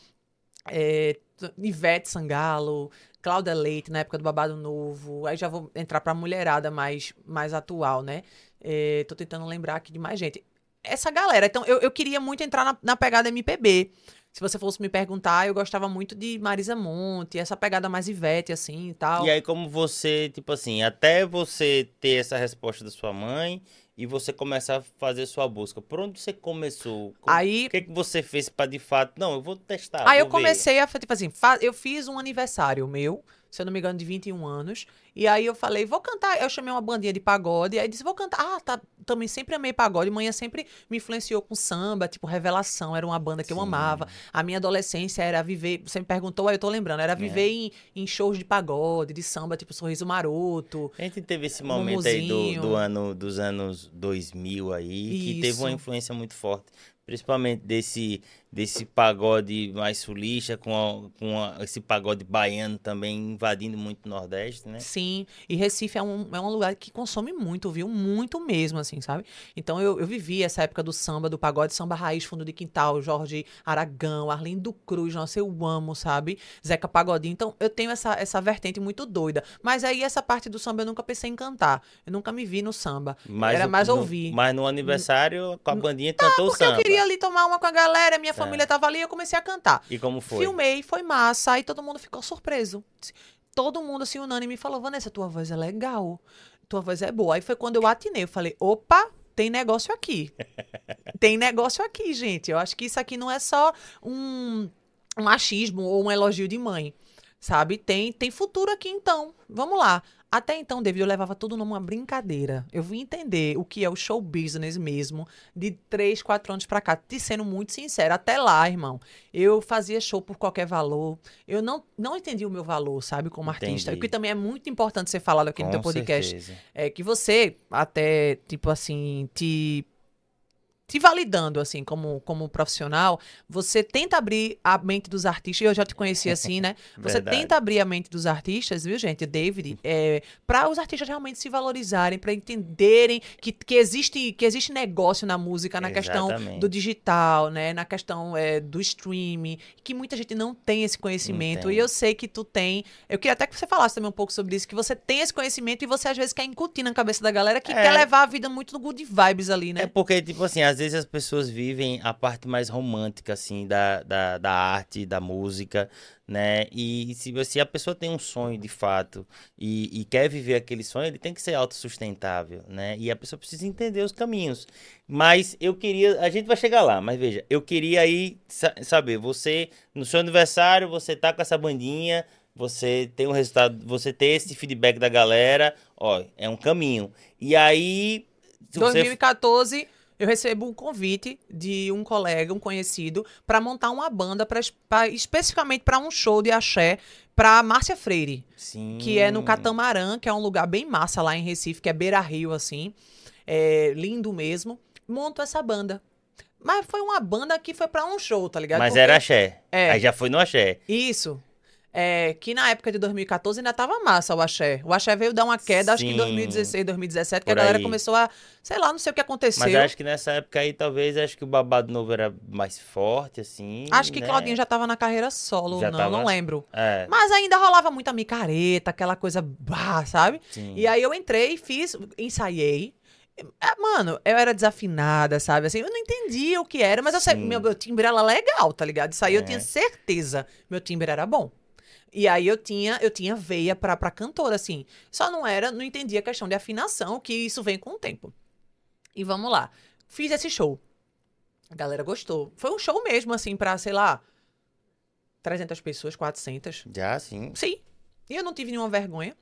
É, Ivete Sangalo, Cláudia Leite, na época do Babado Novo. Aí já vou entrar pra mulherada mais, mais atual, né? É, tô tentando lembrar aqui de mais gente. Essa galera. Então, eu, eu queria muito entrar na, na pegada MPB. Se você fosse me perguntar, eu gostava muito de Marisa Monte, essa pegada mais Ivete, assim e tal. E aí como você, tipo assim, até você ter essa resposta da sua mãe e você começar a fazer sua busca, por onde você começou? Como- Aí, O que, que você fez pra de fato? Não, eu vou testar. Aí eu vou ver. comecei a, tipo assim, eu fiz um aniversário meu, se eu não me engano, de 21 anos. E aí eu falei, vou cantar. Eu chamei uma bandinha de pagode. Aí disse, vou cantar. Ah, tá. Também sempre amei pagode. Manhã sempre me influenciou com samba, tipo Revelação. Era uma banda que eu Sim. amava. A minha adolescência era viver. Você me perguntou, aí eu tô lembrando. Era viver em, em shows de pagode, de samba, tipo Sorriso Maroto. A gente teve esse momento aí do, do ano, dos anos 2000 aí, que teve uma Isso. influência muito forte. Principalmente desse, desse pagode mais sulista, com, a- com a- esse pagode baiano também invadindo muito o Nordeste, né? Sim, e Recife é um, é um lugar que consome muito, viu? Muito mesmo, assim, sabe? Então eu, eu vivi essa época do samba, do pagode, samba raiz, fundo de quintal, Jorge Aragão, Arlindo Cruz, nossa, eu amo, sabe? Zeca Pagodinho. Então eu tenho essa, essa vertente muito doida. Mas aí essa parte do samba eu nunca pensei em cantar. Eu nunca me vi no samba. Mas Era mais no- ouvir. Mas no aniversário, com a bandinha, cantou o Porque eu samba. queria ali tomar uma com a galera, minha Certo. família tava ali e eu comecei a cantar. E como foi? Filmei, foi massa, aí todo mundo ficou surpreso. Todo mundo, assim, unânime, falou, Vanessa, tua voz é legal, tua voz é boa. Aí foi quando eu atinei, eu falei, opa, tem negócio aqui. tem negócio aqui, gente. Eu acho que isso aqui não é só um, um machismo ou um elogio de mãe, sabe? Tem, tem futuro aqui, então. Vamos lá. Até então, David, eu levava tudo numa brincadeira. Eu vim entender o que é o show business mesmo, de três, quatro anos pra cá. Te sendo muito sincera, até lá, irmão, eu fazia show por qualquer valor. Eu não, não entendi o meu valor, sabe, como artista. Entendi. O que também é muito importante ser falado aqui no Com teu podcast. certeza. É que você, até, tipo assim, te te validando, assim, como, como profissional, você tenta abrir a mente dos artistas, eu já te conheci assim, né? Você tenta abrir a mente dos artistas, viu, gente? David, é, para os artistas realmente se valorizarem, para entenderem que, que, existe, que existe negócio na música, na questão Exatamente. do digital, né? Na questão é, do streaming, que muita gente não tem esse conhecimento. Tem. E eu sei que tu tem. Eu queria até que você falasse também um pouco sobre isso, que você tem esse conhecimento e você às vezes quer incutir na cabeça da galera que É. quer levar a vida muito no good vibes ali, né? É porque, tipo assim, às vezes as pessoas vivem a parte mais romântica, assim, da, da, da arte, da música, né? E se, se a pessoa tem um sonho de fato e, e quer viver aquele sonho, ele tem que ser autossustentável, né? E a pessoa precisa entender os caminhos. Mas eu queria. A gente vai chegar lá, mas veja, eu queria aí sa- saber, você, no seu aniversário, você tá com essa bandinha. Você tem um resultado, você tem esse feedback da galera, ó, é um caminho. E aí, se você 2014, eu recebo um convite de um colega, um conhecido, para montar uma banda pra, pra- especificamente para um show de axé para Márcia Freire, Sim. que é no Catamarã, que é um lugar bem massa lá em Recife, que é Beira Rio, assim. É lindo mesmo. Monto essa banda. Mas foi uma banda que foi pra um show, tá ligado? Mas Porque- era axé. É. Aí já foi no axé. Isso. É, que na época de 2014 ainda tava massa o axé. O axé veio dar uma queda, acho que em Sim. 2016, 2017, que a galera aí. começou a. Sei lá, não sei o que aconteceu. Mas acho que nessa época aí, talvez, acho que o babado novo era mais forte, assim. Acho que né? Claudinha já tava na carreira solo, Já não, tava? não lembro. É, Mas ainda rolava muita micareta, aquela coisa, bah, sabe? sim. E aí eu entrei, fiz, ensaiei. É, Mano, eu era desafinada, sabe? Assim, eu não entendia o que era, mas eu sei, Sim. meu, meu timbre era legal, tá ligado? Isso aí eu É. tinha certeza. Meu timbre era bom. E aí eu tinha, eu tinha veia pra, pra cantora, assim. Só não era, não entendia a questão de afinação, que isso vem com o tempo. E vamos lá. Fiz esse show. A galera gostou. Foi um show mesmo, assim, pra, sei lá, 300 pessoas, 400. Já, sim. Sim. E eu não tive nenhuma vergonha,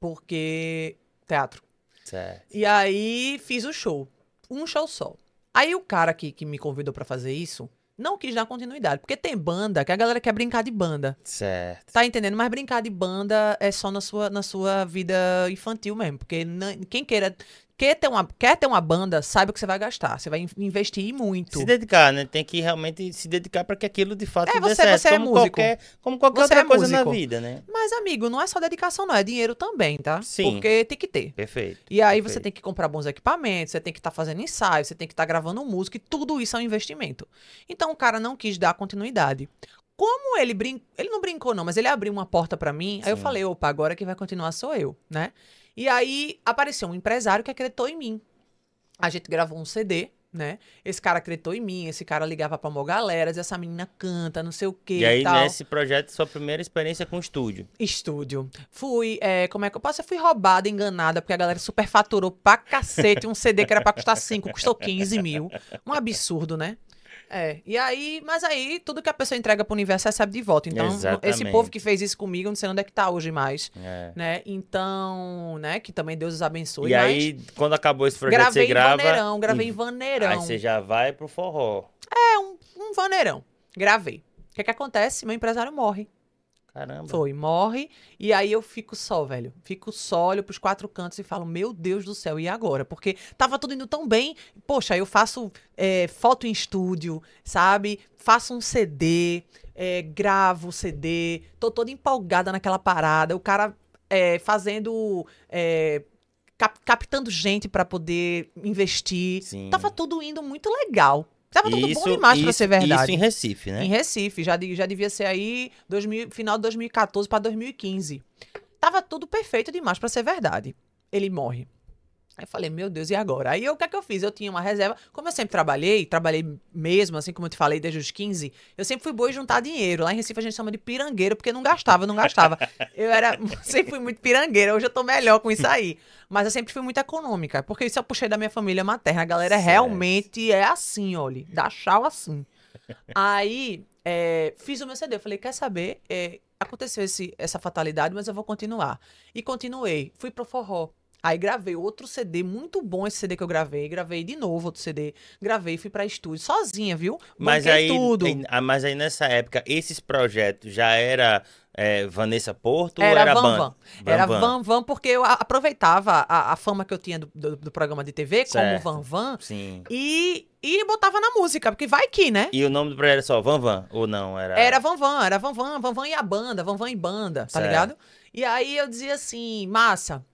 porque teatro. Certo. E aí fiz o show. Um show só. Aí o cara que, que me convidou pra fazer isso não quis dar continuidade. Porque tem banda que a galera quer brincar de banda. Certo. Tá entendendo? Mas brincar de banda é só na sua, na sua vida infantil mesmo. Porque quem queira. Quer ter, uma, quer ter uma banda, sabe o que você vai gastar. Você vai in- investir muito. Se dedicar, né? Tem que realmente se dedicar para que aquilo de fato É, dê você- certo. você é como músico. Qualquer, como qualquer Você outra é coisa na músico. vida, né? Mas, amigo, não é só dedicação, não. É dinheiro também, tá? Sim. Porque tem que ter. Perfeito. E aí você Perfeito. tem que comprar bons equipamentos, você tem que estar fazendo ensaio, você tem que estar gravando música, e tudo isso é um investimento. Então o cara não quis dar continuidade. Como ele brincou, ele não brincou não, mas ele abriu uma porta pra mim, aí eu Sim. falei, opa, agora quem vai continuar sou eu, né? E aí apareceu um empresário que acreditou em mim. A gente gravou um CD, né? Esse cara acreditou em mim, esse cara ligava pra uma galera, dizia, essa menina canta, não sei o que E aí, tal. nesse projeto, sua primeira experiência com estúdio. Estúdio. Fui, é, como é que eu posso? Eu fui roubada, enganada, porque a galera superfaturou pra cacete um CD que era pra custar 5, custou 15 mil. Um absurdo, né? É, e aí, mas aí, tudo que a pessoa entrega pro universo recebe de volta. Então, esse Exatamente. povo que fez isso comigo, não sei onde é que tá hoje mais, É. né? Então, né, que também Deus os abençoe. E mas aí, quando acabou esse projeto, gravei você grava. em vaneirão, gravei em vaneirão. Aí você já vai pro forró. É, um, um vaneirão. Gravei. O que que acontece? Meu empresário morre. Caramba. Foi, morre. E aí eu fico só, velho. Fico só, olho pros quatro cantos e falo, meu Deus do céu, e agora? Porque tava tudo indo tão bem. Poxa, eu faço é, foto em estúdio, sabe? Faço um CD, é, gravo o CD, tô toda empolgada naquela parada. O cara é, fazendo. é, cap- captando gente pra poder investir. Sim. Tava tudo indo muito legal. Tava tudo isso, bom demais pra isso- ser verdade. Isso em Recife, né? Em Recife, já, já devia ser aí 2000, final de 2014 para 2015. Tava tudo perfeito demais pra ser verdade. Ele morre. Aí eu falei, meu Deus, e agora? Aí eu, o que é que eu fiz? Eu tinha uma reserva. Como eu sempre trabalhei, trabalhei mesmo, assim como eu te falei, desde os 15, eu sempre fui boa em juntar dinheiro. Lá em Recife a gente chama de pirangueiro, porque não gastava, não gastava. Eu era, sempre fui muito pirangueira, hoje eu tô melhor com isso aí. Mas eu sempre fui muito econômica, porque isso eu puxei da minha família materna. A galera Certo. realmente é assim, olha, dá chau assim. Aí, é, fiz o meu CD. Eu falei, quer saber? É, aconteceu esse, essa fatalidade, mas eu vou continuar. E continuei. Fui pro forró. Aí gravei outro CD, muito bom esse CD que eu gravei. Gravei de novo outro CD. Gravei, fui pra estúdio, sozinha, viu? Mas Banquei aí, tudo. ah, mas aí nessa época, esses projetos já era é, Vanessa Porto Era, ou era Van Ban- Van. Era Van Van porque eu aproveitava a, a fama que eu tinha do, do- do programa de TV Certo. como Van Van Sim. e, e botava na música, porque vai que, né? E o nome do projeto era só Van Van? Ou não? Era. Era Van Van, era Van Van, Van Van e a banda, Van Van e banda, tá Certo. ligado? E aí eu dizia assim, massa,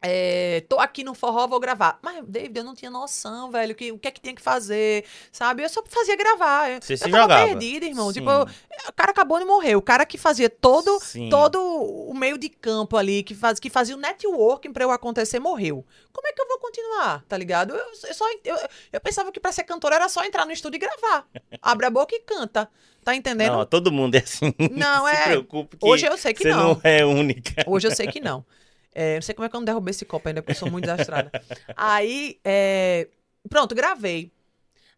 é, tô aqui no forró, vou gravar. Mas, David, eu não tinha noção, velho, que, o que é que tinha que fazer, sabe? Eu só fazia gravar. Eu, Você eu se tava jogava. perdido, irmão. Sim. Tipo, eu- o cara acabou de morrer. O cara que fazia todo, Sim. todo o meio de campo ali, que, faz, que fazia o networking pra eu acontecer, morreu. Como é que eu vou continuar, tá ligado? Eu, eu só, eu, eu pensava que pra ser cantora era só entrar no estúdio e gravar. Abre a boca e canta. Tá entendendo? Não, todo mundo é assim. Não, é. Hoje eu sei que você não. não é única. Hoje eu sei que não. É, não sei como é que eu não derrubei esse copo ainda, porque eu sou muito desastrada. Aí, é, pronto, gravei.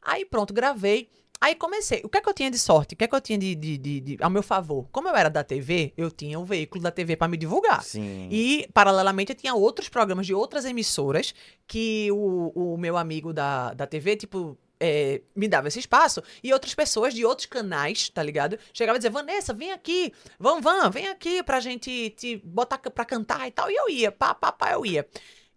Aí, pronto, gravei. Aí comecei. O que é que eu tinha de sorte? O que é que eu tinha de, de, de- de- ao meu favor? Como eu era da TV, eu tinha o veículo da TV pra me divulgar. Sim. E, paralelamente, eu tinha outros programas de outras emissoras que o, o meu amigo da, da TV, tipo, é, me dava esse espaço. E outras pessoas de outros canais, tá ligado? Chegava a dizer, Vanessa, vem aqui. Vão, Van, vem aqui pra gente te botar pra cantar e tal. E eu ia, pá, pá, pá, eu ia.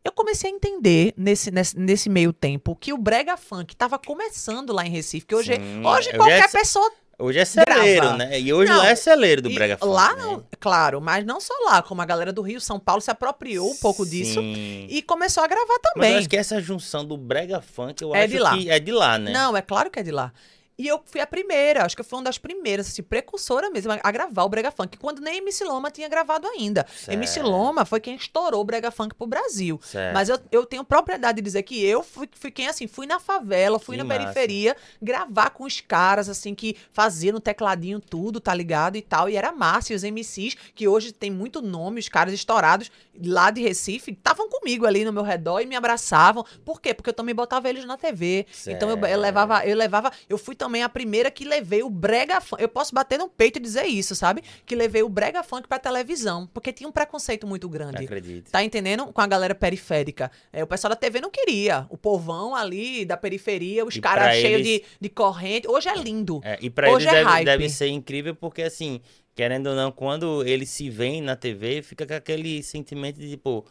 Eu comecei a entender nesse, nesse, nesse meio tempo que o brega funk tava começando lá em Recife. Que hoje, Sim, hoje qualquer já- pessoa Hoje é celeiro, Grava. né? E hoje Não, lá é celeiro do Brega Funk, lá né? não, claro, mas não só lá, como a galera do Rio, São Paulo se apropriou um pouco disso Sim. e começou a gravar Mas eu também. acho que essa junção do Brega Funk, eu É acho de lá. que é de lá, né? Não, é claro que é de lá. E eu fui a primeira, acho que eu fui uma das primeiras, assim, precursora mesmo, a- gravar o Brega Funk, quando nem MC Loma tinha gravado ainda. MC Certo. Loma foi quem estourou o Brega Funk pro Brasil. Certo. Mas eu, eu tenho propriedade de dizer que eu fui, fui quem, assim, fui na favela, fui Que na massa. periferia, gravar com os caras, assim, que faziam no tecladinho tudo, tá ligado? E tal. E era massa. E os MCs, que hoje tem muito nome, os caras estourados lá de Recife, estavam comigo ali no meu redor e me abraçavam. Por quê? Porque eu também botava eles na TV. Então eu, eu Certo. levava, eu levava, eu fui também a primeira que levei o brega funk. Eu posso bater no peito e dizer isso, sabe? Que levei o brega funk pra televisão, porque tinha um preconceito muito grande. Acredito. Tá entendendo? Com a galera periférica. É, o pessoal da TV não queria. O povão ali da periferia, os caras cheios eles- de, de corrente. Hoje é lindo. É, e pra Hoje eles é deve, hype. deve ser incrível porque, assim, querendo ou não, quando eles se veem na TV, fica com aquele sentimento de, tipo,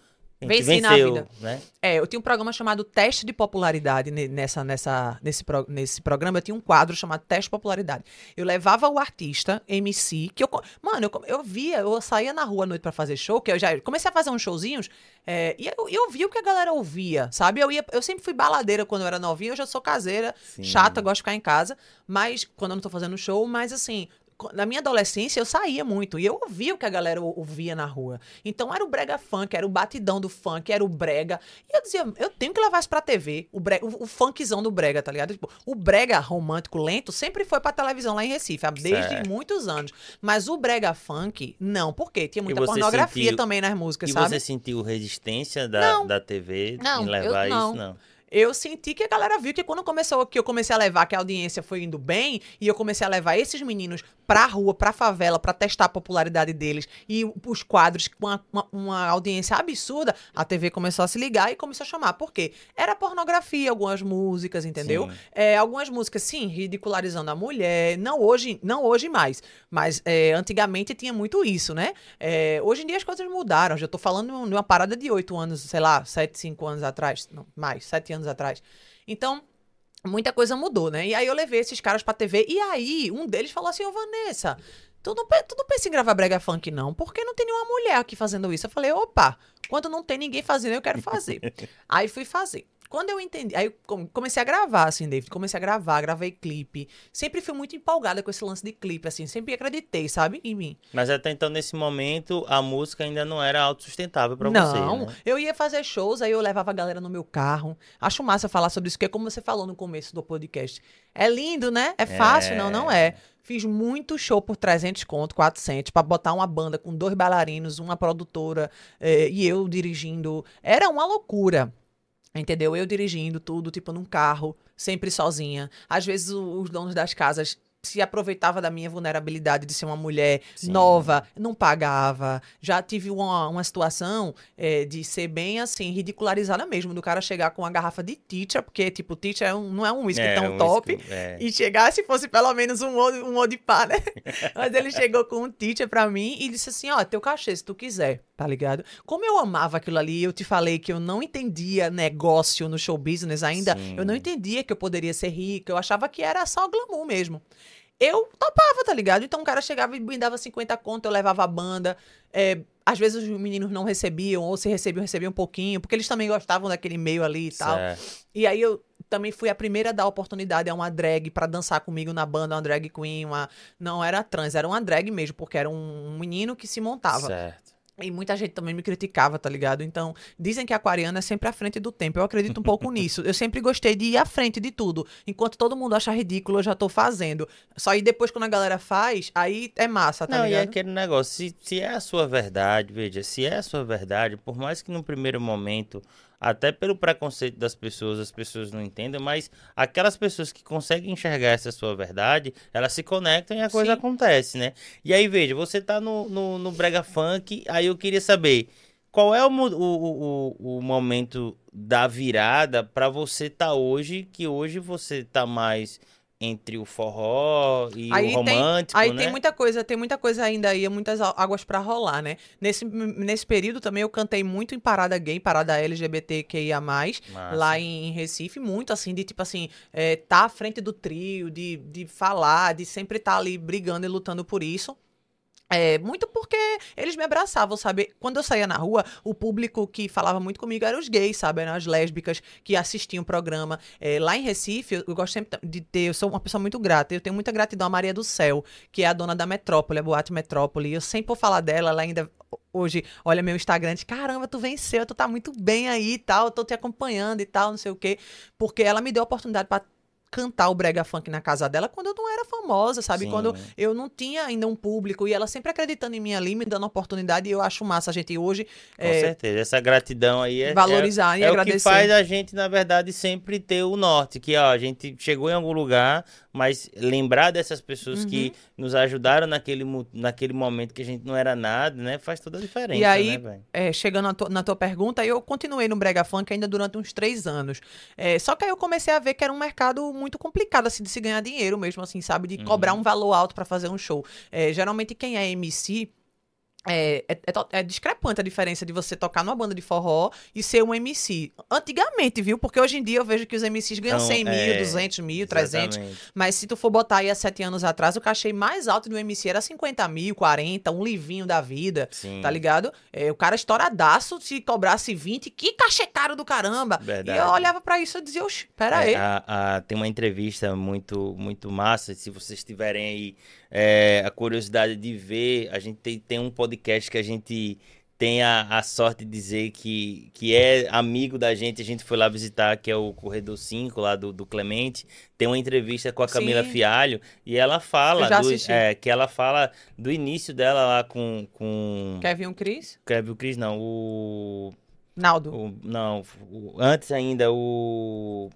Venci na venceu, vida. né? É, eu tinha um programa chamado Teste de Popularidade ne- nessa, nessa, nesse, pro- nesse programa. Eu tinha um quadro chamado Teste de Popularidade. Eu levava o artista, MC, que eu. Mano, eu, eu via, eu saía na rua à noite pra fazer show, que eu já comecei a fazer uns showzinhos, é, e eu, eu via o que a galera ouvia, sabe? Eu, ia, eu sempre fui baladeira quando eu era novinha, eu sou caseira, Sim. chata, gosto de ficar em casa, mas quando eu não tô fazendo show, mas assim. Na minha adolescência, eu saía muito e eu ouvia o que a galera ou- ouvia na rua. Então era o brega funk, era o batidão do funk, era o brega. E eu dizia, eu tenho que levar isso pra TV, o, brega, o, o funkzão do brega, tá ligado? Tipo, o brega romântico lento sempre foi pra televisão lá em Recife, desde Certo. muitos anos. Mas o brega funk, não. Por quê? Tinha muita pornografia sentiu- também nas músicas, E sabe? você sentiu resistência da, Não. da TV Não, em eu levar não. isso? Não. Eu senti que a galera viu que quando começou, que eu comecei a levar, que a audiência foi indo bem, e eu comecei a levar esses meninos pra rua, pra favela, pra testar a popularidade deles, e os quadros com uma, uma- uma audiência absurda, a TV começou a se ligar e começou a chamar. Por quê? Era pornografia, algumas músicas, entendeu? É, algumas músicas, sim, ridicularizando a mulher. Não hoje, não hoje mais. Mas é, antigamente tinha muito isso, né? É, hoje em dia as coisas mudaram. Já tô falando de uma parada de oito anos, sei lá, sete, cinco anos atrás. Não, mais, sete anos atrás. Então, muita coisa mudou, né? E aí eu levei esses caras pra TV. E aí, um deles falou assim, ô Vanessa. Tu não, tu não pensa em gravar brega funk, não? Porque não tem nenhuma mulher aqui fazendo isso. Eu falei, opa, quando não tem ninguém fazendo, eu quero fazer. aí fui fazer. Quando eu entendi, aí eu com- comecei a gravar, assim, David, comecei a gravar, gravei clipe. Sempre fui muito empolgada com esse lance de clipe, assim, sempre acreditei, sabe, em mim. Mas até então, nesse momento, a música ainda não era autossustentável pra não, você, né? eu ia fazer shows, aí eu levava a galera no meu carro. Acho massa falar sobre isso, que é como você falou no começo do podcast. É lindo, né? É fácil? Não, não é. Fiz muito show por 300 conto, 400, pra botar uma banda com dois bailarinos, uma produtora eh, e eu dirigindo. Era uma loucura. Entendeu? Eu dirigindo tudo, tipo, num carro, sempre sozinha. Às vezes os donos das casas se aproveitava da minha vulnerabilidade de ser uma mulher Sim. nova, não pagava. Já tive uma, uma situação é, de ser bem assim, ridicularizada mesmo, do cara chegar com uma garrafa de teacher, porque, tipo, teacher é um- não é um whisky É, tão um top. whisky, é. E chegar se fosse pelo menos um um old pá, né? Mas ele chegou com um teacher pra mim e disse assim: ó, teu cachê, se tu quiser, tá ligado? Como eu amava aquilo ali, eu te falei que eu não entendia negócio no show business ainda, Sim. eu não entendia que eu poderia ser rica, eu achava que era só glamour mesmo. Eu topava, tá ligado? Então o cara chegava e me dava 50 conto, eu levava a banda. é, às vezes os meninos não recebiam, ou se recebiam, recebiam um pouquinho, porque eles também gostavam daquele meio ali e tal. Certo. E aí eu também fui a primeira a dar oportunidade a uma drag pra dançar comigo na banda, uma drag queen, uma não era trans, era uma drag mesmo, porque era um menino que se montava. Certo. E muita gente também me criticava, tá ligado? Então, dizem que a aquariana é sempre à frente do tempo. Eu acredito um pouco nisso. Eu sempre gostei de ir à frente de tudo. Enquanto todo mundo acha ridículo, eu já tô fazendo. Só aí depois, quando a galera faz, aí é massa, tá não, e é ligado? aquele negócio, se, se é a sua verdade, veja, se é a sua verdade, por mais que no primeiro momento, até pelo preconceito das pessoas, as pessoas não entendam, mas aquelas pessoas que conseguem enxergar essa sua verdade, elas se conectam e a coisa Sim. acontece, né? E aí, veja, você tá no, no, no Brega Funk, aí eu queria saber, qual é o, o, o, o momento da virada pra você tá hoje, que hoje você tá mais entre o forró e Aí o tem- romântico, Aí né? tem muita coisa, tem muita coisa ainda aí, muitas águas pra rolar, né? Nesse, nesse período também eu cantei muito em parada gay, parada LGBTQIA+, Massa. lá em Recife, muito assim, de tipo assim, é, tá à frente do trio, de, de falar, de sempre estar ali brigando e lutando por isso. É, muito porque eles me abraçavam, sabe? Quando eu saía na rua, o público que falava muito comigo eram os gays, sabe? Eram as lésbicas que assistiam o programa. É, lá em Recife, eu, eu gosto sempre de ter, eu sou uma pessoa muito grata, eu tenho muita gratidão à Maria do Céu, que é a dona da Metrópole, a Boate Metrópole. Eu sempre vou falar dela, ela ainda hoje olha meu Instagram diz, caramba, tu venceu, tu tá muito bem aí e tal, eu tô te acompanhando e tal, não sei o quê. Porque ela me deu a oportunidade pra cantar o brega funk na casa dela quando eu não era famosa, sabe? Sim. Quando eu não tinha ainda um público e ela sempre acreditando em mim ali, me dando oportunidade e eu acho massa a gente hoje Com é, certeza. Essa gratidão aí é, valorizar é, e é o agradecer. que faz a gente, na verdade, sempre ter o norte. Que ó, a gente chegou em algum lugar, mas lembrar dessas pessoas que Uhum. nos ajudaram naquele, naquele momento que a gente não era nada, né? Faz toda a diferença, E aí, né? É, chegando na tua, na tua pergunta, eu continuei no Brega Funk ainda durante uns três anos. É, só que aí eu comecei a ver que era um mercado muito complicado, assim, de se ganhar dinheiro mesmo, assim, sabe? De Uhum. cobrar um valor alto pra fazer um show. É, geralmente quem é MC. É, é, é é discrepante a diferença de você tocar numa banda de forró e ser um MC. Antigamente, viu? Porque hoje em dia eu vejo que os MCs ganham Então, 100 mil, é, 200 mil, 300. Exatamente. Mas se tu for botar aí há sete anos atrás, o cachê mais alto do MC era 50 mil, 40, um livinho da vida. Sim. Tá ligado? É, o cara estouradaço, se cobrasse 20, que cachê caro do caramba. Verdade. E eu olhava pra isso e dizia, oxe, pera É, aí. a- a- tem uma entrevista muito, muito massa. Se vocês tiverem aí é, a curiosidade de ver, a gente tem, tem um podcast que a gente tem a, a sorte de dizer que, que é amigo da gente. A gente foi lá visitar, que é o Corredor 5, lá do, do Clemente. Tem uma entrevista com a Camila Sim. Fialho e ela fala do, é, que ela fala do início dela lá com, com Kevin um Cris? Kevin Cris, não, o Naldo. o- não, o- antes ainda, o.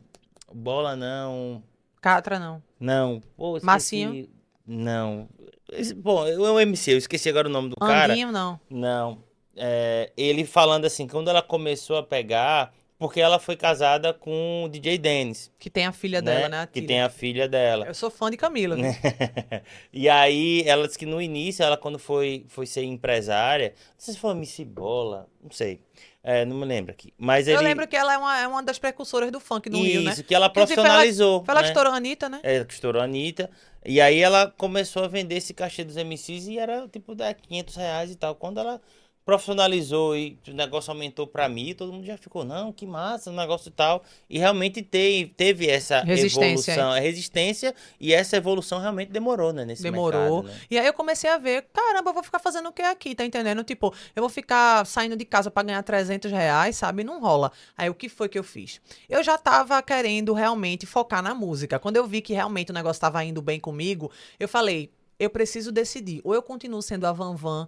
Bola não. Catra, não. Não. Pô. Massinho? Não. Esse- Bom, eu o MC, eu esqueci agora o nome do cara. Andinho, não. Não. É, ele falando assim, quando ela começou a pegar, porque ela foi casada com o DJ Dennis. Que tem a filha né? dela, né? a Que tem a filha dela. Eu sou fã de Camila. viu? e aí, ela disse que no início, ela quando foi, foi ser empresária, não sei se foi MC Bola, não sei. É, não me lembro aqui. Mas Eu ele. lembro que ela é uma, é uma das precursoras do funk no Rio, né? Isso, que ela Inclusive, foi ela- profissionalizou. Foi ela que né? estourou a Anitta, né? É, que estourou a Anitta. E aí ela começou a vender esse cachê dos MCs e era tipo da 500 reais e tal. Quando ela profissionalizou e o negócio aumentou pra mim, todo mundo já ficou, não, que massa, o negócio e tal. E realmente teve, teve essa Resistência, evolução, a resistência e essa evolução realmente demorou, né, nesse Demorou. mercado, né? E aí eu comecei a ver, caramba, eu vou ficar fazendo o que aqui, tá entendendo? Tipo, eu vou ficar saindo de casa pra ganhar 300 reais, sabe? Não rola. Aí o que foi que eu fiz? Eu já tava querendo realmente focar na música. Quando eu vi que realmente o negócio tava indo bem comigo, eu falei, eu preciso decidir. Ou eu continuo sendo a Van Van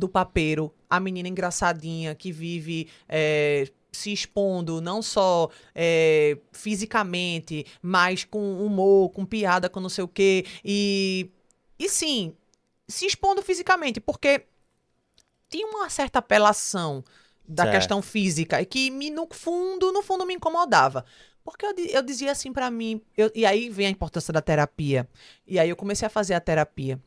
do papeiro, a menina engraçadinha que vive é, se expondo não só é, fisicamente, mas com humor, com piada, com não sei o quê. E, e sim, se expondo fisicamente, porque tinha uma certa apelação da Certo. questão física e que me, no fundo, no fundo me incomodava. Porque eu, eu dizia assim pra mim, eu- e aí vem a importância da terapia. E aí eu comecei a fazer a terapia.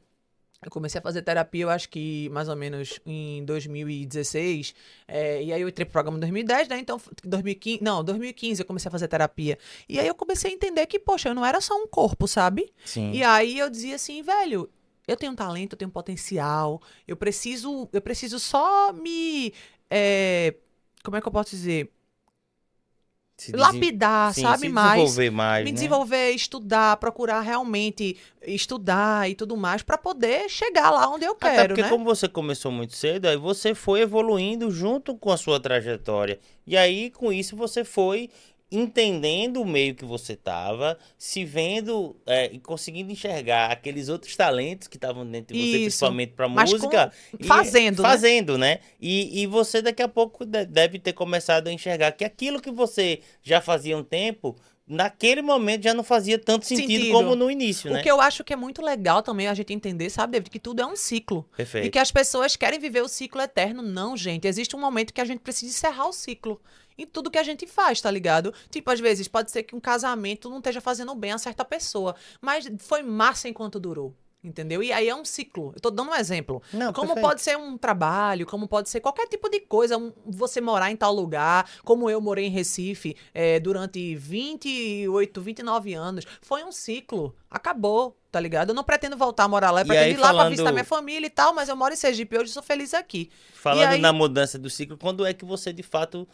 Eu comecei a fazer terapia, eu acho que mais ou menos em 2016. é, e aí eu entrei pro programa em 2010, né? Então, 2015. Não, 2015 eu comecei a fazer terapia. E aí eu comecei a entender que, poxa, eu não era só um corpo, sabe? Sim. E aí eu dizia assim, velho, eu tenho talento, eu tenho potencial, eu preciso, eu preciso só me. é, como é que eu posso dizer? Lapidar, sim, sabe? mais. desenvolver mais, Me né? desenvolver, estudar, procurar realmente estudar e tudo mais pra poder chegar lá onde eu Até quero, porque né? como você começou muito cedo, aí você foi evoluindo junto com a sua trajetória. E aí, com isso, você foi entendendo o meio que você tava, se vendo é, e conseguindo enxergar aqueles outros talentos que estavam dentro de você, Isso. principalmente pra Mas com- música. e- fazendo, né? Fazendo, né? E, e você daqui a pouco de- deve ter começado a enxergar que aquilo que você já fazia um tempo, naquele momento já não fazia tanto sentido, Sentido. como no início, O né? que eu acho que é muito legal também a gente entender, sabe, David, que tudo é um ciclo. E Perfeito. que as pessoas querem viver o ciclo eterno. Não, gente. Existe um momento que a gente precisa encerrar o ciclo. Em tudo que a gente faz, tá ligado? Tipo, às vezes, pode ser que um casamento não esteja fazendo bem a certa pessoa. Mas foi massa enquanto durou. Entendeu? E aí é um ciclo. Eu tô dando um exemplo. Não, Como perfeito. pode ser um trabalho, como pode ser qualquer tipo de coisa, um- você morar em tal lugar, como eu morei em Recife eh, durante 28, 29 anos. Foi um ciclo. Acabou, tá ligado? Eu não pretendo voltar a morar lá, eu E pretendo aí, ir lá pra falando- visitar minha família e tal, mas eu moro em Sergipe hoje e sou feliz aqui. Falando aí- na mudança do ciclo, quando é que você de fato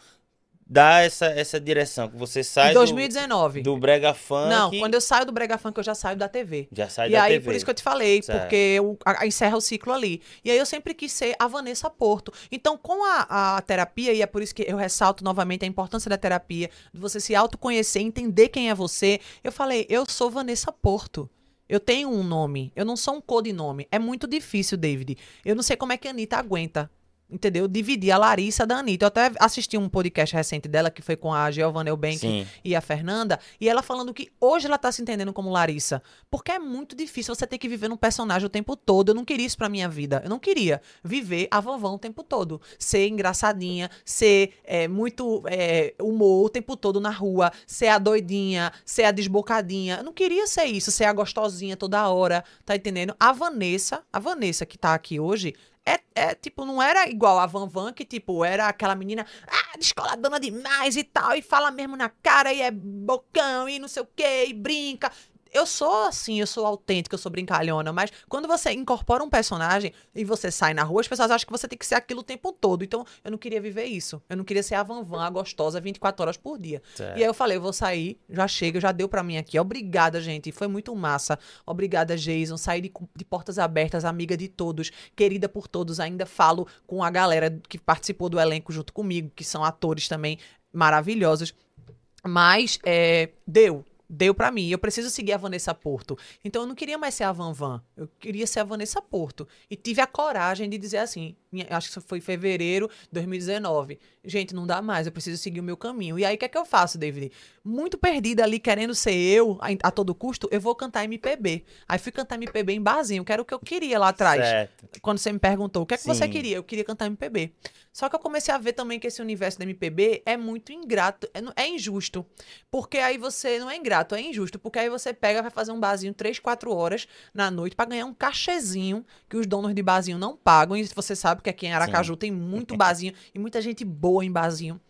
dá essa, essa direção? Que você sai Em 2019. do, do brega funk, Não, quando eu saio do Brega Funk, eu já saio da TV. já sai e da aí, TV. por isso que eu te falei, Certo. porque eu, a- encerra o ciclo ali. E aí eu sempre quis ser a Vanessa Porto. Então, com a, a terapia, e é por isso que eu ressalto novamente a importância da terapia, de você se autoconhecer, entender quem é você, eu falei, eu sou Vanessa Porto. Eu tenho um nome, eu não sou um codinome. É muito difícil, David. Eu não sei como é que a Anitta aguenta. Entendeu? Dividir a Larissa da Anitta. Eu até assisti um podcast recente dela, que foi com a Giovanna Eubank Sim. e a Fernanda, e ela falando que hoje ela tá se entendendo como Larissa. Porque é muito difícil você ter que viver num personagem o tempo todo. Eu não queria isso pra minha vida. Eu não queria viver a vovó o tempo todo. Ser engraçadinha, ser é, muito é, humor o tempo todo na rua, ser a doidinha, ser a desbocadinha. Eu não queria ser isso, ser a gostosinha toda hora, tá entendendo? A Vanessa, a Vanessa que tá aqui hoje, é, é, tipo, não era igual a Van Van, que, tipo, era aquela menina, ah, descoladona demais e tal, e fala mesmo na cara, e é bocão, e não sei o quê, e brinca. Eu sou assim, eu sou autêntica, eu sou brincalhona, mas quando você incorpora um personagem e você sai na rua, as pessoas acham que você tem que ser aquilo o tempo todo. Então, eu não queria viver isso. Eu não queria ser a Van Van, a gostosa, 24 horas por dia. Certo. E aí eu falei, eu vou sair, já chega, já deu pra mim aqui. Obrigada, gente. Foi muito massa. Obrigada, Jason. Saí de, de portas abertas, amiga de todos, querida por todos. Ainda falo com a galera que participou do elenco junto comigo, que são atores também maravilhosos. Mas é, deu. Deu pra mim. Eu preciso seguir a Vanessa Porto. Então eu não queria mais ser a Van Van. Eu queria ser a Vanessa Porto. E tive a coragem de dizer assim. minha- acho que foi em fevereiro de 2019. Gente, não dá mais. Eu preciso seguir o meu caminho. E aí o que é que eu faço, David? Muito perdida ali, querendo ser eu a, a todo custo, eu vou cantar MPB. Aí fui cantar MPB em barzinho, que era o que eu queria lá atrás Certo. quando você me perguntou o que é que você Sim. queria, eu queria cantar MPB. Só que eu comecei a ver também que esse universo da MPB é muito ingrato, é, é injusto. Porque aí você não é ingrato, é injusto, porque aí você pega vai fazer um barzinho 3, 4 horas na noite pra ganhar um cachezinho que os donos de barzinho não pagam. E você sabe que aqui em Aracaju tem muito barzinho e muita gente boa em barzinho.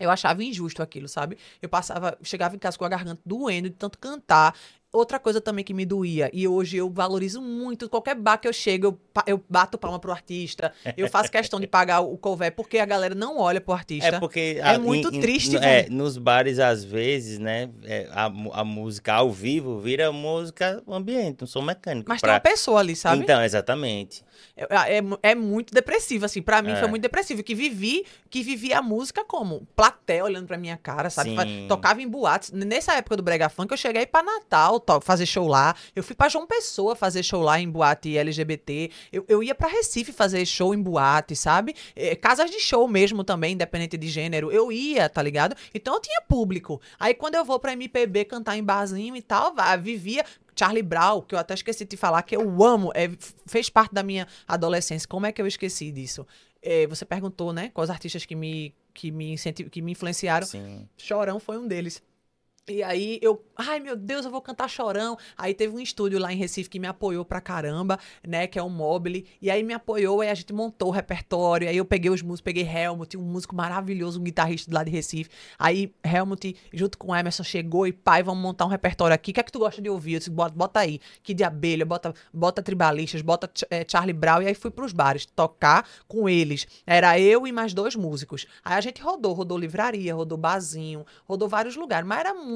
Eu achava injusto aquilo, sabe? Eu passava, chegava em casa com a garganta doendo de tanto cantar. Outra coisa também que me doía, e hoje eu valorizo muito, qualquer bar que eu chego, eu, eu bato palma pro artista, eu faço questão de pagar o cover, porque a galera não olha pro artista. É porque É muito triste, é, nos bares às vezes, né, é, a, a música ao vivo vira música ambiente, um som mecânico. Mas tem pra- uma pessoa ali, sabe? Então, exatamente. É, é, é muito depressivo, assim. Pra mim É. foi muito depressivo. Que vivi, que vivi a música como? Platé olhando pra minha cara, sabe? Sim. Tocava em boates. Nessa época do Brega Funk, eu cheguei pra Natal, to- fazer show lá. Eu fui pra João Pessoa fazer show lá em boate LGBT. Eu, eu ia pra Recife fazer show em boate, sabe? É, casas de show mesmo também, independente de gênero. Eu ia, tá ligado? Então eu tinha público. Aí quando eu vou pra MPB cantar em barzinho e tal, vivia. Charlie Brown, que eu até esqueci de falar, que eu amo, é, fez parte da minha adolescência. Como é que eu esqueci disso? É, você perguntou, né? Quais artistas que me, que me, que me influenciaram. Sim. Chorão foi um deles. E aí eu, ai meu Deus, eu vou cantar Chorão. Aí teve um estúdio lá em Recife que me apoiou pra caramba, né, que é o Mobile. E aí me apoiou, aí a gente montou o repertório. Aí eu peguei os músicos, peguei Helmut, um músico maravilhoso, um guitarrista lá de Recife. Aí Helmut, junto com o Emerson, chegou e pai, vamos montar um repertório aqui. O que é que tu gosta de ouvir? Eu disse, bota, bota aí. Que de abelha, bota, bota tribalistas, bota eh, Charlie Brown. E aí fui pros bares tocar com eles. Era eu e mais dois músicos. Aí a gente rodou, rodou livraria, rodou barzinho, rodou vários lugares. Mas era muito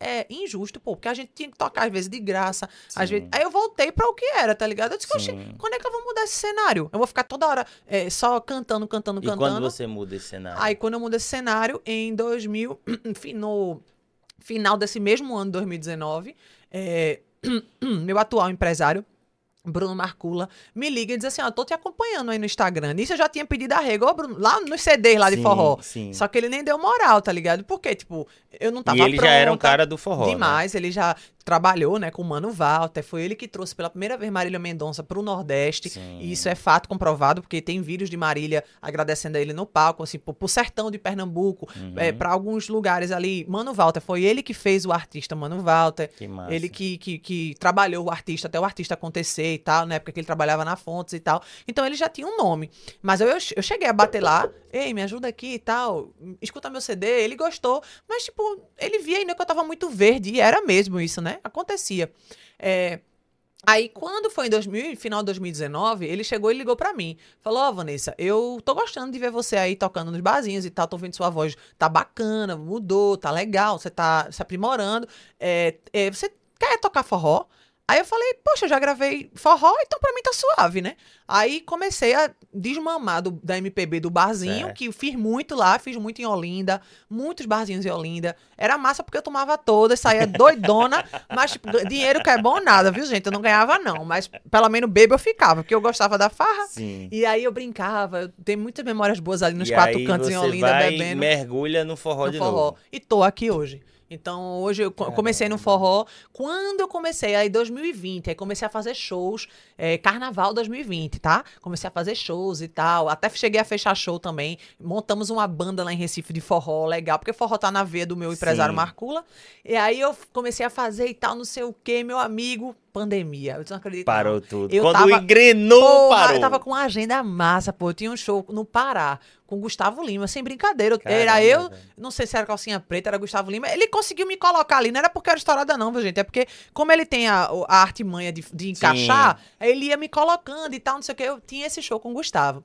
é, injusto, pô, porque a gente tinha que tocar às vezes de graça. Às vezes... Aí eu voltei pra o que era, tá ligado? Eu disse, "Oxe, quando é que eu vou mudar esse cenário? Eu vou ficar toda hora é, só cantando, cantando, E cantando. quando você muda esse cenário? Aí quando eu mudei esse cenário, em 2000, fi- no final desse mesmo ano, 2019, é, meu atual empresário, Bruno Marcula, me liga e diz assim, ó, tô te acompanhando aí no Instagram. Nisso eu já tinha pedido arrego, ô Bruno, lá nos CDs lá de Sim, forró. Sim. Só que ele nem deu moral, tá ligado? Porque, tipo, eu não tava e ele já era um cara do forró. né? Demais, ele já trabalhou, né, com o Mano Walter, foi ele que trouxe pela primeira vez Marília Mendonça pro Nordeste, Sim. e isso é fato comprovado, porque tem vídeos de Marília agradecendo a ele no palco, assim, pro, pro sertão de Pernambuco, Uhum. é, para alguns lugares ali, Mano Walter, foi ele que fez o artista Mano Walter, Que massa. ele que, que, que trabalhou o artista até o artista acontecer e tal, na época que ele trabalhava na Fontes e tal. Então ele já tinha um nome. Mas eu, eu cheguei a bater lá, ei, me ajuda aqui e tal, escuta meu CD, ele gostou. Mas, tipo, ele via ainda que eu tava muito verde, e era mesmo isso, né? Acontecia. É, Aí, quando foi em 2000, final de 2019, ele chegou e ligou pra mim. Falou, ó, Vanessa, eu tô gostando de ver você aí tocando nos barzinhos e tal, tô vendo sua voz, tá bacana, mudou, tá legal, você tá se aprimorando. É, é, você quer tocar forró? Aí eu falei, poxa, eu já gravei forró, então pra mim tá suave, né? Aí comecei a desmamar do- da MPB do barzinho, Certo. que fiz muito lá, fiz muito em Olinda, muitos barzinhos em Olinda. Era massa porque eu tomava todas, saía doidona, mas tipo, dinheiro que é bom nada, viu, gente? Eu não ganhava não, mas pelo menos bebo eu ficava, porque eu gostava da farra. Sim. E aí eu brincava, eu tenho muitas memórias boas ali nos e quatro cantos em Olinda vai bebendo mergulha no forró no de forró. novo. E tô aqui hoje. Então, hoje eu co- comecei no forró. Quando eu comecei, aí 2020, aí comecei a fazer shows, é, Carnaval 2020, tá? Comecei a fazer shows e tal. Até cheguei a fechar show também. Montamos uma banda lá em Recife de forró, legal, porque forró tá na veia do meu empresário Sim. Marcula. E aí eu comecei a fazer e tal, não sei o quê, meu amigo, pandemia. Eu não acredito. não. Parou tudo. Eu Quando tava- engrenou, Porra, parou. eu tava com uma agenda massa, pô. Eu tinha um show no Pará com Gustavo Lima, sem brincadeira. Caramba, era eu, velho. não sei se era calcinha preta, era Gustavo Lima. Ele conseguiu me colocar ali, não era porque era estourada, não, viu, gente? É porque, como ele tem a, a artimanha de, de encaixar, aí ele ia me colocando e tal, não sei o que. Eu tinha esse show com o Gustavo.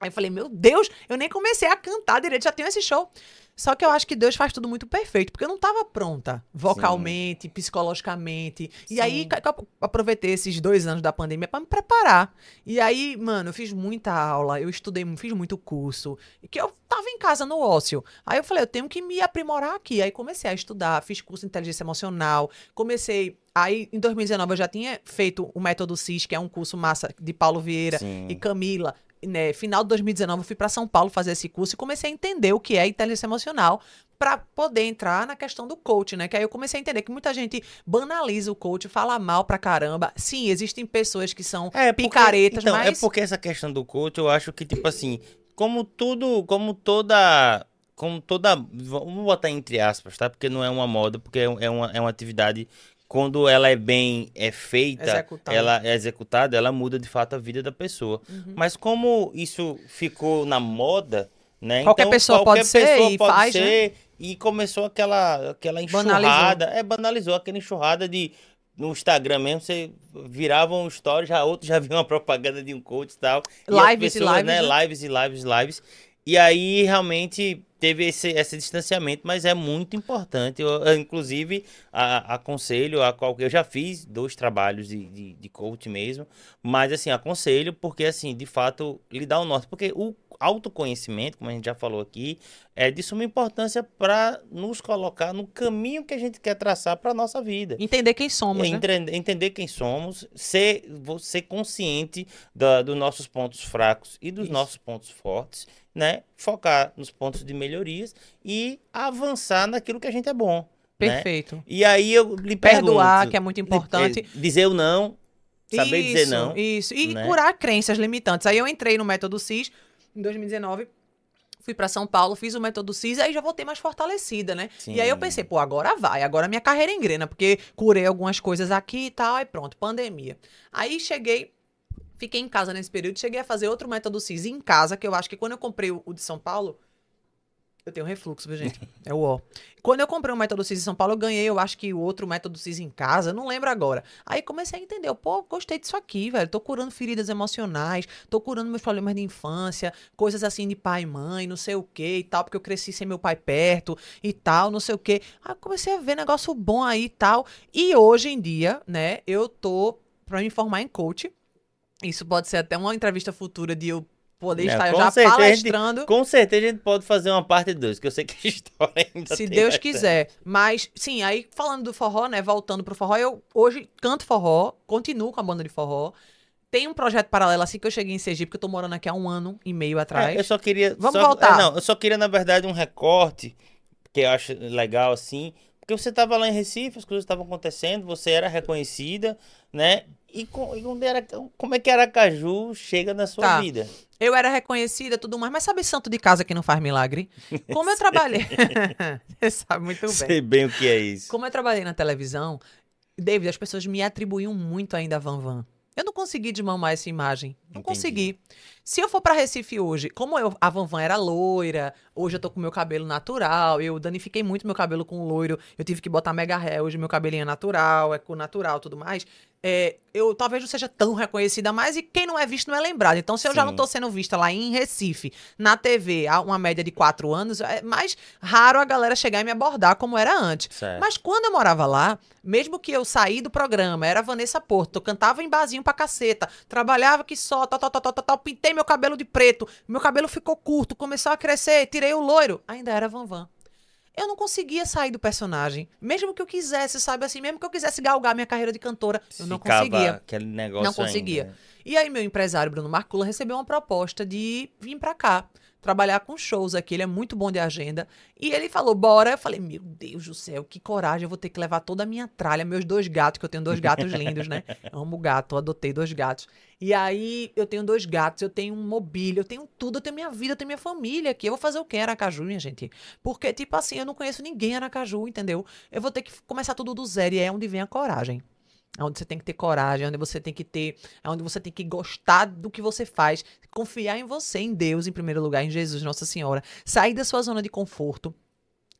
Aí eu falei, meu Deus, eu nem comecei a cantar direito, já tenho esse show. Só que eu acho que Deus faz tudo muito perfeito, porque eu não tava pronta, vocalmente, psicologicamente. E aí Sim. eu aproveitei esses dois anos da pandemia pra me preparar. E aí, mano, eu fiz muita aula, eu estudei, fiz muito curso, e que eu tava em casa no ócio. Aí eu falei, eu tenho que me aprimorar aqui. Aí comecei a estudar, fiz curso de inteligência emocional, comecei. Aí, em 2019, eu já tinha feito o Método CIS, que é um curso massa de Paulo Vieira Sim. e Camila. Né, final de 2019, eu fui para São Paulo fazer esse curso e comecei a entender o que é inteligência emocional para poder entrar na questão do coach, né? Que aí eu comecei a entender que muita gente banaliza o coach, fala mal pra caramba. Sim, existem pessoas que são É, porque- picaretas, então, mas É porque essa questão do coach, eu acho que, tipo assim, como tudo, como toda. Como toda. Vamos botar entre aspas, tá? Porque não é uma moda, porque é é uma, é uma atividade. Quando ela é bem é feita, Executada. ela é executada, ela muda de fato a vida da pessoa. Uhum. Mas como isso ficou na moda, né? Qualquer pessoa pode ser e faz, né? ser, E começou aquela, aquela Banalizou. enxurrada. É, banalizou aquela enxurrada de. No Instagram mesmo, você virava um story, já outro já via uma propaganda de um coach e tal. E Lives e lives, né? né? Lives e lives e lives. E aí, realmente, teve esse, esse distanciamento, mas é muito importante. Eu, inclusive, a, aconselho a qualquer. Eu já fiz dois trabalhos de, de, de coach mesmo, mas assim, aconselho porque, assim, de fato, lhe dá o norte. Porque o autoconhecimento, como a gente já falou aqui, é de suma importância para nos colocar no caminho que a gente quer traçar para nossa vida. Entender quem somos, é, né? Entender quem somos, ser, ser consciente da, dos nossos pontos fracos e dos Isso. nossos pontos fortes, né? Focar nos pontos de melhorias e avançar naquilo que a gente é bom. Né? Perfeito. Né? E aí eu lhe pergunto... Perdoar, que é muito importante. Dizer o não, saber isso, dizer não. Isso, e né? curar crenças limitantes. Aí eu entrei no método CIS em 2019 fui para São Paulo, fiz o método CIS, aí já voltei mais fortalecida, né? Sim. E aí eu pensei, pô, agora vai, agora minha carreira engrena, porque curei algumas coisas aqui e tal, aí pronto, pandemia. Aí cheguei, fiquei em casa nesse período, cheguei a fazer outro método CIS em casa, que eu acho que quando eu comprei o de São Paulo, eu tenho refluxo, viu, gente? É o ó. Quando eu comprei o método CIS em São Paulo, eu ganhei, eu acho que o outro método CIS em casa, não lembro agora. Aí comecei a entender, pô, gostei disso aqui, velho. Tô curando feridas emocionais, tô curando meus problemas de infância, coisas assim de pai e mãe, não sei o que e tal, porque eu cresci sem meu pai perto e tal, não sei o que. Aí comecei a ver negócio bom aí e tal. E hoje em dia, né, eu tô pra me formar em coach. Isso pode ser até uma entrevista futura de eu poder é, estar já palestrando. Gente, com certeza a gente pode fazer uma parte 2, que eu sei que a história ainda Se Deus quiser. Mas, sim, aí falando do forró, né? Voltando pro forró, eu hoje canto forró, continuo com a banda de forró. Tem um projeto paralelo assim que eu cheguei em Sergipe, porque eu tô morando aqui há um ano e meio atrás. É, eu só queria. Vamos só, voltar. É, não, eu só queria, na verdade, um recorte, que eu acho legal assim. Porque você estava lá em Recife, as coisas estavam acontecendo, você era reconhecida, né? E, com, e era, como é que Aracaju chega na sua tá. vida? Eu era reconhecida tudo mais, mas sabe santo de casa que não faz milagre? Como eu trabalhei. Você sabe muito bem. Sei bem o que é isso. Como eu trabalhei na televisão, David, as pessoas me atribuíam muito ainda a Van Van. Eu não consegui desmamar essa imagem. Não Entendi. consegui. Se eu for para Recife hoje, como eu, a Van Van era loira, hoje eu tô com meu cabelo natural, eu danifiquei muito meu cabelo com loiro, eu tive que botar mega hair, hoje meu cabelinho é natural, é com natural tudo mais. É, eu talvez não seja tão reconhecida mais e quem não é visto não é lembrado. Então, se eu Sim. já não tô sendo vista lá em Recife, na TV, há uma média de quatro anos, é mais raro a galera chegar e me abordar como era antes. Certo. Mas quando eu morava lá, mesmo que eu saí do programa, era Vanessa Porto, eu cantava em barzinho pra caceta, trabalhava que só, tal, tal, tal, tal, tal, pintei pintei meu cabelo de preto, meu cabelo ficou curto, começou a crescer, tirei o loiro, ainda era Van Van. Eu não conseguia sair do personagem. Mesmo que eu quisesse, sabe assim, mesmo que eu quisesse galgar minha carreira de cantora, eu não Ficava conseguia. Aquele negócio não conseguia. Ainda. E aí meu empresário Bruno Marcula recebeu uma proposta de vir para cá trabalhar com shows aqui, ele é muito bom de agenda. E ele falou, bora. Eu falei, meu Deus do céu, que coragem, eu vou ter que levar toda a minha tralha, meus dois gatos, que eu tenho dois gatos lindos, né? amo gato, adotei dois gatos. E aí eu tenho dois gatos, eu tenho um mobília, eu tenho tudo, eu tenho minha vida, eu tenho minha família aqui. Eu vou fazer o que em Aracaju, minha gente? Porque, tipo assim, eu não conheço ninguém em Aracaju, entendeu? Eu vou ter que começar tudo do zero e é onde vem a coragem. É onde você tem que ter coragem, onde você tem que ter, onde você tem que gostar do que você faz, confiar em você, em Deus, em primeiro lugar, em Jesus, Nossa Senhora, sair da sua zona de conforto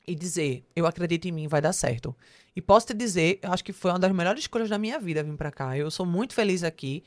e dizer, eu acredito em mim, vai dar certo. E posso te dizer, eu acho que foi uma das melhores escolhas da minha vida vir para cá. Eu sou muito feliz aqui.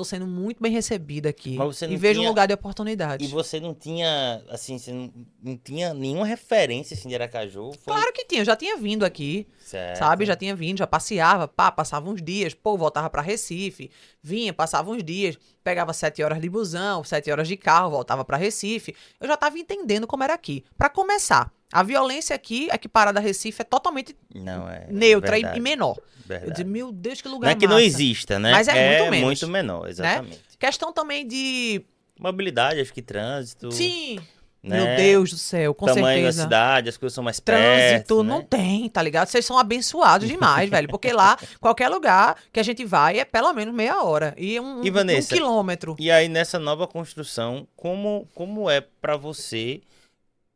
Tô sendo muito bem recebida aqui. e vejo tinha... um lugar de oportunidade. E você não tinha, assim, você não, não tinha nenhuma referência assim, de Aracaju? Foi... Claro que tinha, eu já tinha vindo aqui. Certo. Sabe? Já tinha vindo, já passeava, pá, passava uns dias, pô, voltava para Recife, vinha, passava uns dias, pegava sete horas de busão, sete horas de carro, voltava para Recife. Eu já tava entendendo como era aqui. Para começar, a violência aqui, equiparada a Recife, é totalmente não, é, neutra e, e, menor. Verdade. Eu disse, meu Deus, que lugar Não é que massa. não exista, né? Mas é, é muito menos. muito menor, né? exatamente. Né? Questão também de... Mobilidade, acho que trânsito... Sim, né? Meu Deus do céu, com Tamanho certeza. da cidade, as coisas são mais Trânsito perto, né? não né? tem, tá ligado? Vocês são abençoados demais, velho. Porque lá, qualquer lugar que a gente vai é pelo menos meia hora. E um, e Vanessa, um quilômetro. E aí, nessa nova construção, como, como é para você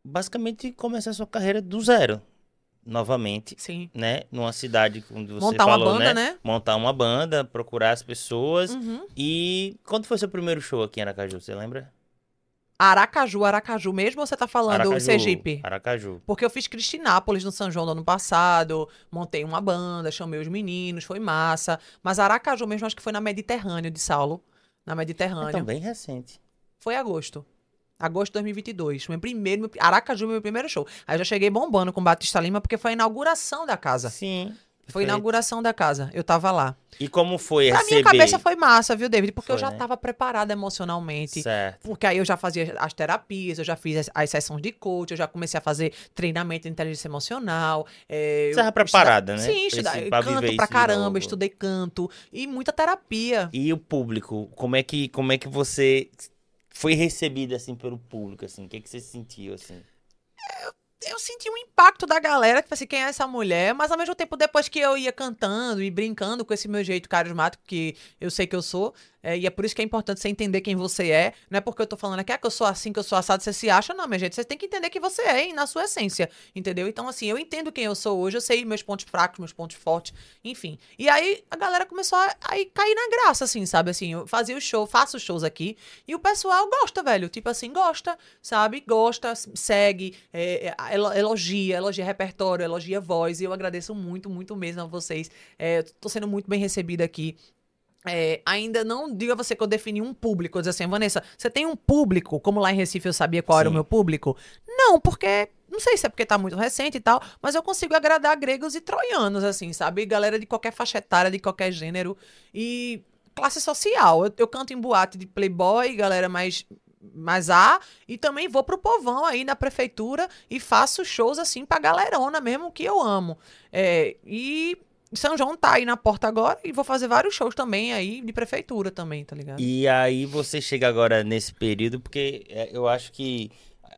basicamente começar a sua carreira do zero? Novamente, Sim. né? Numa cidade onde você Montar falou, uma banda, né? né? Montar uma banda, procurar as pessoas. Uhum. E quando foi seu primeiro show aqui em Aracaju, você lembra? Aracaju, Aracaju mesmo ou você tá falando Aracaju, Sergipe? Aracaju. Porque eu fiz Cristinápolis no São João do ano passado, montei uma banda, chamei os meninos, foi massa. Mas Aracaju mesmo acho que foi na Mediterrâneo de Saulo. Na Mediterrâneo. tão bem recente. Foi agosto. Agosto de 2022. Meu primeiro, meu, Aracaju, meu primeiro show. Aí eu já cheguei bombando com Batista Lima, porque foi a inauguração da casa. Sim. Foi a inauguração da casa. Eu tava lá. E como foi Pra receber? minha cabeça foi massa, viu, David? Porque eu Foi, já né? tava preparada emocionalmente. Certo. Porque aí eu já fazia as terapias, eu já fiz as, as sessões de coach, eu já comecei a fazer treinamento de inteligência emocional. É, Você tava eu preparada, estuda- né? Sim, estudar, pra canto pra de caramba, novo. estudei canto e muita terapia. E o público, como é que como é que você foi recebido assim pelo público assim? O que que você sentiu assim? eu senti um impacto da galera, que assim, quem é essa mulher? Mas ao mesmo tempo, depois que eu ia cantando e brincando com esse meu jeito carismático, que eu sei que eu sou, é, e é por isso que é importante você entender quem você é. Não é porque eu tô falando aqui, ah, que eu sou assim, que eu sou assado, você se acha, não, minha gente. Você tem que entender quem você é, hein, na sua essência, entendeu? Então, assim, eu entendo quem eu sou hoje, eu sei meus pontos fracos, meus pontos fortes, enfim. E aí a galera começou a, a ir- cair na graça, assim, sabe? Assim, eu fazia o show, faço shows aqui, e o pessoal gosta, velho. Tipo assim, gosta, sabe? Gosta, segue, é, é, elo- elogia, elogia repertório, elogia voz. E eu agradeço muito, muito mesmo a vocês. É, tô sendo muito bem recebida aqui. É, ainda não diga você que eu defini um público. Dizer assim, Vanessa, você tem um público, como lá em Recife eu sabia qual era o Sim. meu público? Não, porque. Não sei se é porque tá muito recente e tal, mas eu consigo agradar gregos e troianos, assim, sabe? Galera de qualquer faixa etária, de qualquer gênero. E classe social. Eu, eu canto em boate de playboy, galera mais mais A, e também vou pro povão aí na prefeitura e faço shows assim pra galerona mesmo que eu amo. É, e São João tá aí na porta agora e vou fazer vários shows também aí de prefeitura também, tá ligado? E aí você chega agora nesse período, porque é, eu acho que,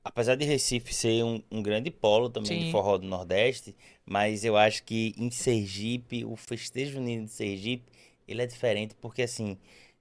apesar de Recife ser um, um grande polo também de Sim. forró do Nordeste, mas eu acho que em Sergipe, o festejo junino de Sergipe, ele é diferente, porque assim,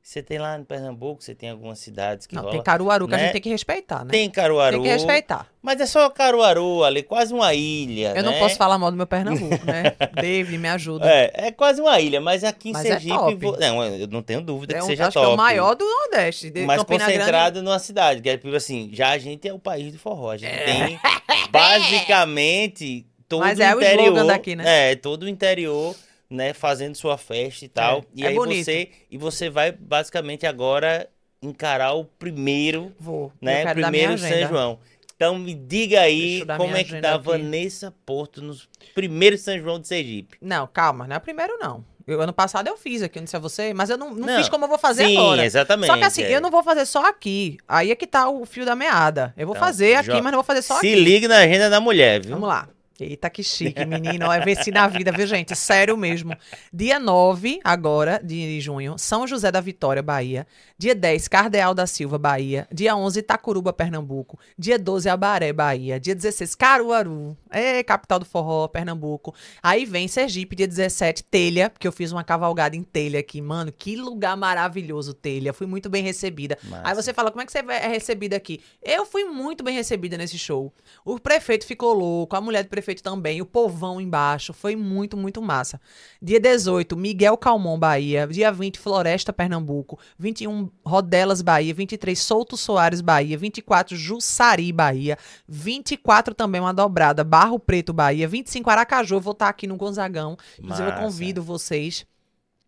você tem lá no Pernambuco, você tem algumas cidades que Não, rola... tem Caruaru que a né? gente tem que respeitar, né? Tem Caruaru, Tem que respeitar. mas é só Caruaru ali, quase uma ilha, Eu não né? posso falar mal do meu Pernambuco, né? David, me ajuda. É, é quase uma ilha, mas aqui em Mas é Sergipe... vo- Não, eu não tenho dúvida É que um, seja acho top. que é o maior do Nordeste. De mais Campina Grande. concentrado numa cidade, que é tipo assim, já a gente é o país do forró, a gente É. tem basicamente todo Mas o é o interior, slogan daqui, né? É, todo o interior, né, fazendo sua festa e tal. É, e é aí bonito. você e você vai basicamente agora encarar o primeiro, Vou. né, primeiro São agenda. João. Então me diga aí como é que tá aqui. Vanessa Porto nos primeiros São João de Sergipe. Não, calma, não é o primeiro, não. Eu, ano passado eu fiz aqui, eu não sei a você, mas eu não, não, Não, fiz como eu vou fazer Sim, agora. exatamente. Só que assim, é. eu não vou fazer só aqui. Aí é que tá o fio da meada. Eu vou Então, fazer aqui, mas não vou fazer só Se aqui. liga na agenda da mulher, viu? Vamos lá. Eita, que chique, menino. Olha, venci na vida, viu, gente? Sério mesmo. Dia 9, agora, de junho, São José da Vitória, Bahia. Dia 10, Cardeal da Silva, Bahia. Dia 11, Itacuruba, Pernambuco. Dia 12, Abaré, Bahia. Dia 16, Caruaru. É, capital do forró, Pernambuco. Aí vem Sergipe, dia 17, Telha, porque eu fiz uma cavalgada em Telha aqui. Mano, que lugar maravilhoso, Telha. Fui muito bem recebida. Massa. Aí você fala, como é que você é recebida aqui? Eu fui muito bem recebida nesse show. O prefeito ficou louco, a mulher do prefeito também, o povão embaixo. Foi muito, muito massa. Dia 18, Miguel Calmon, Bahia. Dia 20, Floresta, Pernambuco. 21, Rodelas, Bahia. 23, Souto Soares, Bahia. 24, Jussari, Bahia. 24 também, uma dobrada, Barro Preto, Bahia. 25, Aracaju. Eu vou estar aqui no Gonzagão. Inclusive, eu convido vocês.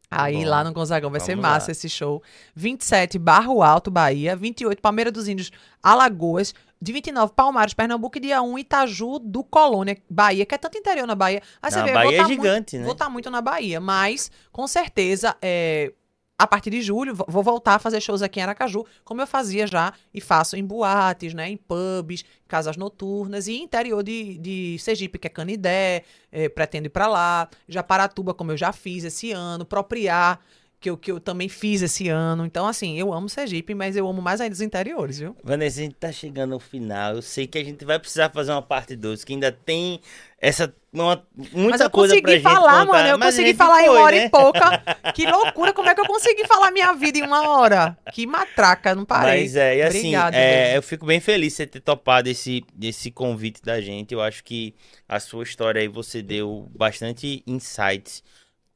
Aí Bom, lá no Gonzagão vai ser massa lá. esse show. 27, Barro Alto, Bahia. 28, Palmeira dos Índios, Alagoas. De 29, Palmares, Pernambuco. E dia 1, Itaju do Colônia, Bahia, que é tanto interior na Bahia. Aí você Na vê, Bahia vou é tá muito- gigante, né? Vou estar muito na Bahia, mas com certeza, é, a partir de julho, vo- vou voltar a fazer shows aqui em Aracaju, como eu fazia já e faço em boates, né, em pubs, casas noturnas e interior de, de Sergipe, que é Canidé, é, pretendo ir pra lá, Japaratuba, como eu já fiz esse ano, Propriar, que eu, que eu também fiz esse ano. Então, assim, eu amo Sergipe, mas eu amo mais ainda os interiores, viu? Vanessa, a gente tá chegando ao final. Eu sei que a gente vai precisar fazer uma parte 2, que ainda tem essa uma, muita mas eu coisa pra consegui gente falar, contar. mano. Eu Mas a consegui falar em foi, uma hora né? e pouca. Que loucura, como é que eu consegui falar minha vida em uma hora? Que matraca, não parei. Mas é, e assim, Obrigada, é, eu fico bem feliz de você ter topado esse, esse convite da gente. Eu acho que a sua história aí você deu bastante insights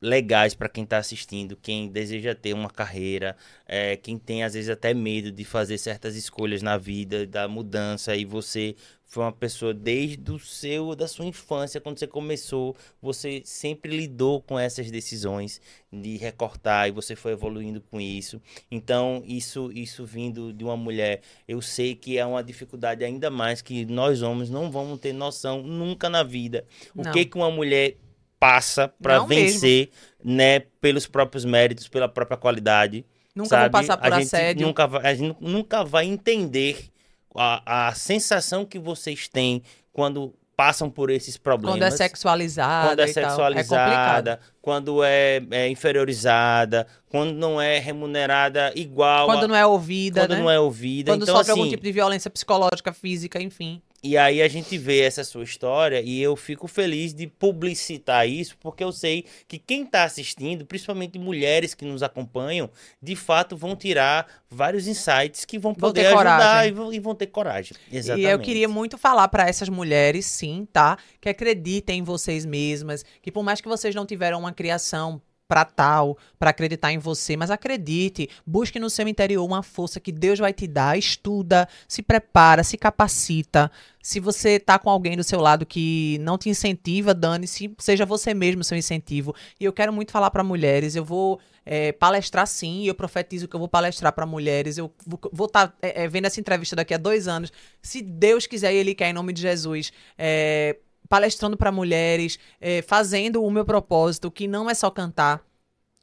legais para quem tá assistindo, quem deseja ter uma carreira, é, quem tem às vezes até medo de fazer certas escolhas na vida, da mudança, e você foi uma pessoa desde o seu da sua infância, quando você começou, você sempre lidou com essas decisões de recortar e você foi evoluindo com isso. Então, isso isso vindo de uma mulher, eu sei que é uma dificuldade ainda mais que nós homens não vamos ter noção nunca na vida. O Não. que que uma mulher passa para Não mesmo. vencer, né, pelos próprios méritos, pela própria qualidade. Nunca sabe? vou passar por a assédio. Nunca vai, a gente nunca vai entender a, a sensação que vocês têm quando passam por esses problemas. Quando é sexualizada Quando é. É sexualizada, quando é, é inferiorizada, quando não é remunerada igual, Quando a- não é ouvida, quando né? não é ouvida. Quando então, sofre assim, algum tipo de violência psicológica, física, enfim. E aí a gente vê essa sua história e eu fico feliz de publicitar isso, porque eu sei que quem está assistindo, principalmente mulheres que nos acompanham, de fato vão tirar vários insights que vão Vão poder ajudar e vão, e vão ter coragem. Exatamente. E eu queria muito falar pra essas mulheres, sim, tá? Que acreditem em vocês mesmas, que por mais que vocês não tiveram uma criação pra tal, pra acreditar em você, mas acredite, busque no seu interior uma força que Deus vai te dar, estuda, se prepara, se capacita. Se você tá com alguém do seu lado que não te incentiva, dane-se, seja você mesmo seu incentivo. E eu quero muito falar pra mulheres, eu vou é, palestrar sim, eu profetizo que eu vou palestrar pra mulheres. Eu vou estar vendo essa entrevista daqui a dois anos. Se Deus quiser e Ele quer, em nome de Jesus, é, palestrando pra mulheres, é, fazendo o meu propósito, que não é só cantar.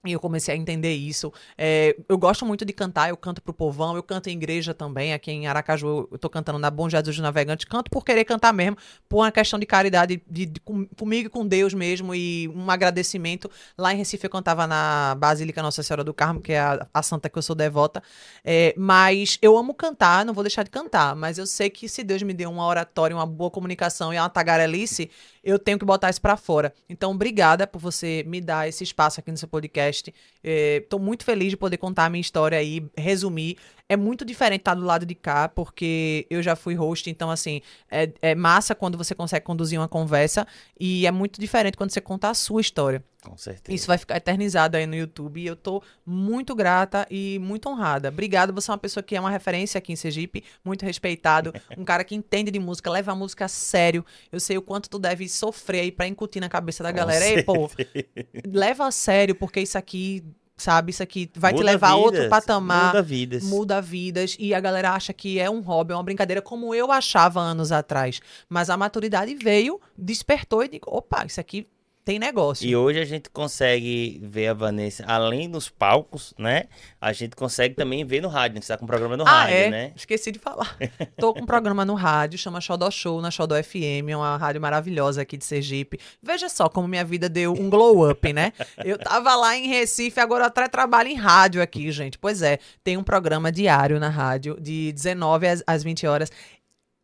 E eu comecei a entender isso. É, eu gosto muito de cantar, eu canto pro povão, eu canto em igreja também. Aqui em Aracaju, eu- tô cantando na Bom Jesus do Navegante. Canto por querer cantar mesmo, por uma questão de caridade de, de- com- comigo e com Deus mesmo. E um agradecimento. Lá em Recife, eu cantava na Basílica Nossa Senhora do Carmo, que é a, a santa que eu sou devota. É, mas eu amo cantar, não vou deixar de cantar. Mas eu sei que se Deus me deu uma oratória, uma boa comunicação e uma tagarelice, eu tenho que botar isso pra fora. Então, obrigada por você me dar esse espaço aqui no seu podcast. Estou muito feliz de poder contar a minha história aí, resumir. É muito diferente estar do lado de cá, porque eu já fui host, então, assim, é, é massa quando você consegue conduzir uma conversa e é muito diferente quando você conta a sua história. Com certeza. Isso vai ficar eternizado aí no YouTube e eu tô muito grata e muito honrada. Obrigada, você é uma pessoa que é uma referência aqui em Sergipe, muito respeitado, um cara que entende de música, leva a música a sério. Eu sei o quanto tu deve sofrer aí pra incutir na cabeça da Com galera. Ei, pô, leva a sério, porque isso aqui, sabe, isso aqui vai te Muda levar a outro vidas, patamar. Muda vidas. Muda vidas e a galera acha que é um hobby, é uma brincadeira, como eu achava anos atrás. Mas a maturidade veio, despertou e digo, opa, isso aqui tem negócio. E hoje a gente consegue ver a Vanessa, além dos palcos, né? A gente consegue também ver no rádio. Você tá com um programa no ah, rádio, é? né? Esqueci de falar. Tô com um programa no rádio, chama Xodó Show, na Xodó FM, é uma rádio maravilhosa aqui de Sergipe. Veja só como minha vida deu um glow up, né? Eu tava lá em Recife, agora até trabalho em rádio aqui, gente. Pois é, tem um programa diário na rádio, de 19 às, às 20 horas.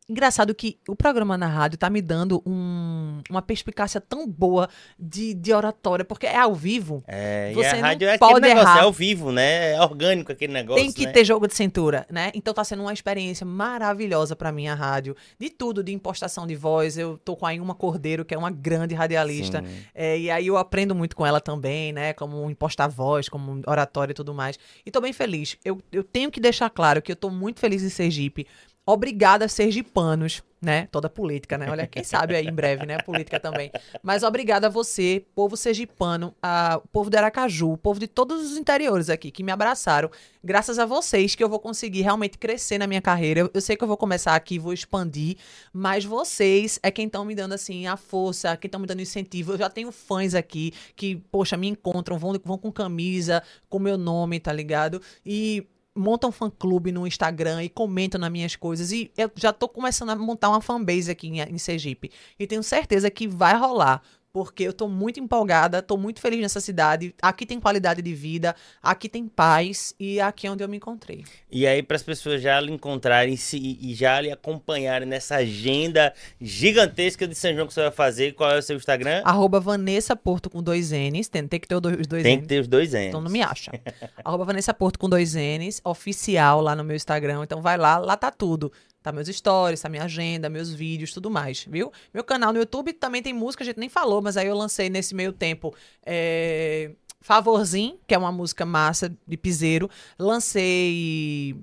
Engraçado que o programa na rádio tá me dando um- uma perspicácia tão boa de, de oratória, porque é ao vivo. É, e Você a não rádio é pode aquele negócio, errar. é ao vivo, né? É orgânico aquele negócio, Tem que né? ter jogo de cintura, né? Então tá sendo uma experiência maravilhosa pra mim a rádio. De tudo, de impostação de voz. Eu tô com a Ilma Cordeiro, que é uma grande radialista. É, e aí eu aprendo muito com ela também, né? Como impostar voz, como oratória e tudo mais. E tô bem feliz. Eu, eu tenho que deixar claro que eu tô muito feliz em Sergipe. Obrigada, sergipanos, né? Toda política, né? Olha, quem sabe aí em breve, né? Política também. Mas obrigada a você, povo sergipano, a, o povo de Aracaju, o povo de todos os interiores aqui que me abraçaram. Graças a vocês que eu vou conseguir realmente crescer na minha carreira. Eu, eu sei que eu vou começar aqui, vou expandir, mas vocês é quem estão me dando assim a força, quem estão me dando incentivo. Eu já tenho fãs aqui que, poxa, me encontram, vão, vão com camisa, com meu nome, tá ligado? E montam fã-clube no Instagram e comentam nas minhas coisas. E eu já tô começando a montar uma fanbase aqui em, em Sergipe. E tenho certeza que vai rolar. Porque eu tô muito empolgada, tô muito feliz nessa cidade. Aqui tem qualidade de vida, aqui tem paz e aqui é onde eu me encontrei. E aí, para as pessoas já lhe encontrarem se, e já lhe acompanharem nessa agenda gigantesca de São João que você vai fazer, qual é o seu Instagram? Arroba Vanessa Porto com dois N's. Tem, tem que ter os dois, dois Tem N's. que ter os dois N's. Então não me acha. Arroba Vanessa Porto com dois N's, oficial lá no meu Instagram. Então vai lá, lá tá tudo. Tá meus stories, tá minha agenda, meus vídeos, tudo mais, viu? Meu canal no YouTube também tem música, a gente nem falou, mas aí eu lancei nesse meio tempo é, Favorzinho, que é uma música massa de piseiro. Lancei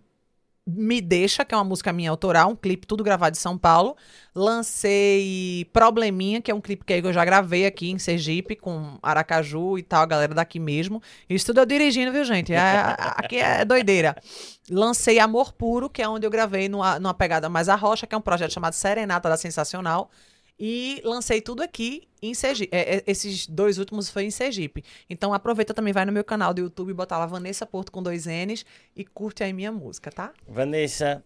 Me Deixa, que é uma música minha autoral, um clipe tudo gravado em São Paulo. Lancei Probleminha, que é um clipe que eu já gravei aqui em Sergipe, com Aracaju e tal, a galera daqui mesmo. Isso tudo eu dirigindo, viu, gente? É, aqui é doideira. Lancei Amor Puro, que é onde eu gravei numa, numa pegada mais a rocha, que é um projeto chamado Serenata da Sensacional. E lancei tudo aqui em Sergipe. É, é, esses dois últimos foi em Sergipe. Então aproveita também, vai no meu canal do YouTube, bota lá Vanessa Porto com dois N's e curte aí minha música, tá? Vanessa,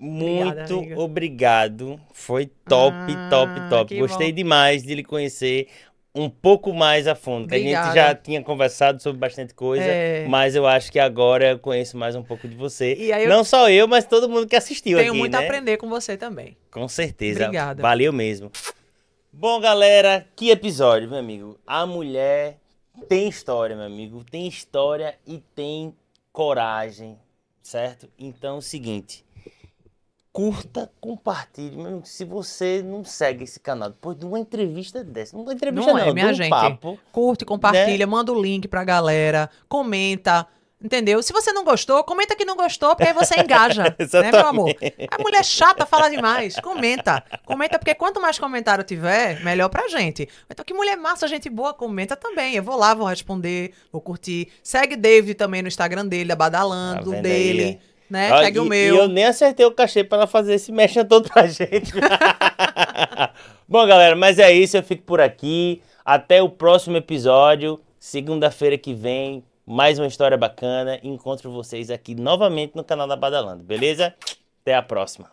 muito Obrigada, obrigado. Foi top, ah, top, top. Gostei bom. demais de lhe conhecer um pouco mais a fundo. a gente já tinha conversado sobre bastante coisa, é... mas eu acho que agora eu conheço mais um pouco de você. Eu... Não só eu, mas todo mundo que assistiu Tenho aqui, muito né? a aprender com você também. Com certeza. Obrigada. Valeu mesmo. Bom, galera, que episódio, meu amigo. A mulher tem história, meu amigo. Tem história e tem coragem, certo? Então é o seguinte. Curta, compartilhe. Meu amigo, se você não segue esse canal depois de uma entrevista dessa, não entrevista não, não é, minha um gente. Papo, Curte, compartilha, né? manda o link pra galera, comenta. Entendeu? Se você não gostou, comenta que não gostou, porque aí você engaja, né, meu amor? A mulher chata fala demais. Comenta. Comenta, porque quanto mais comentário tiver, melhor pra gente. Então, que mulher massa, gente boa, comenta também. Eu vou lá, vou responder, vou curtir. Segue David também no Instagram dele, Badalando, tá dele. Aí? Né? Ah, Segue e, o meu. E eu nem acertei o cachê para ela fazer esse mexa todo pra gente. Bom, galera, mas é isso. Eu fico por aqui. Até o próximo episódio. Segunda-feira que vem mais uma história bacana. Encontro vocês aqui novamente no canal da Badalando, beleza? Até a próxima.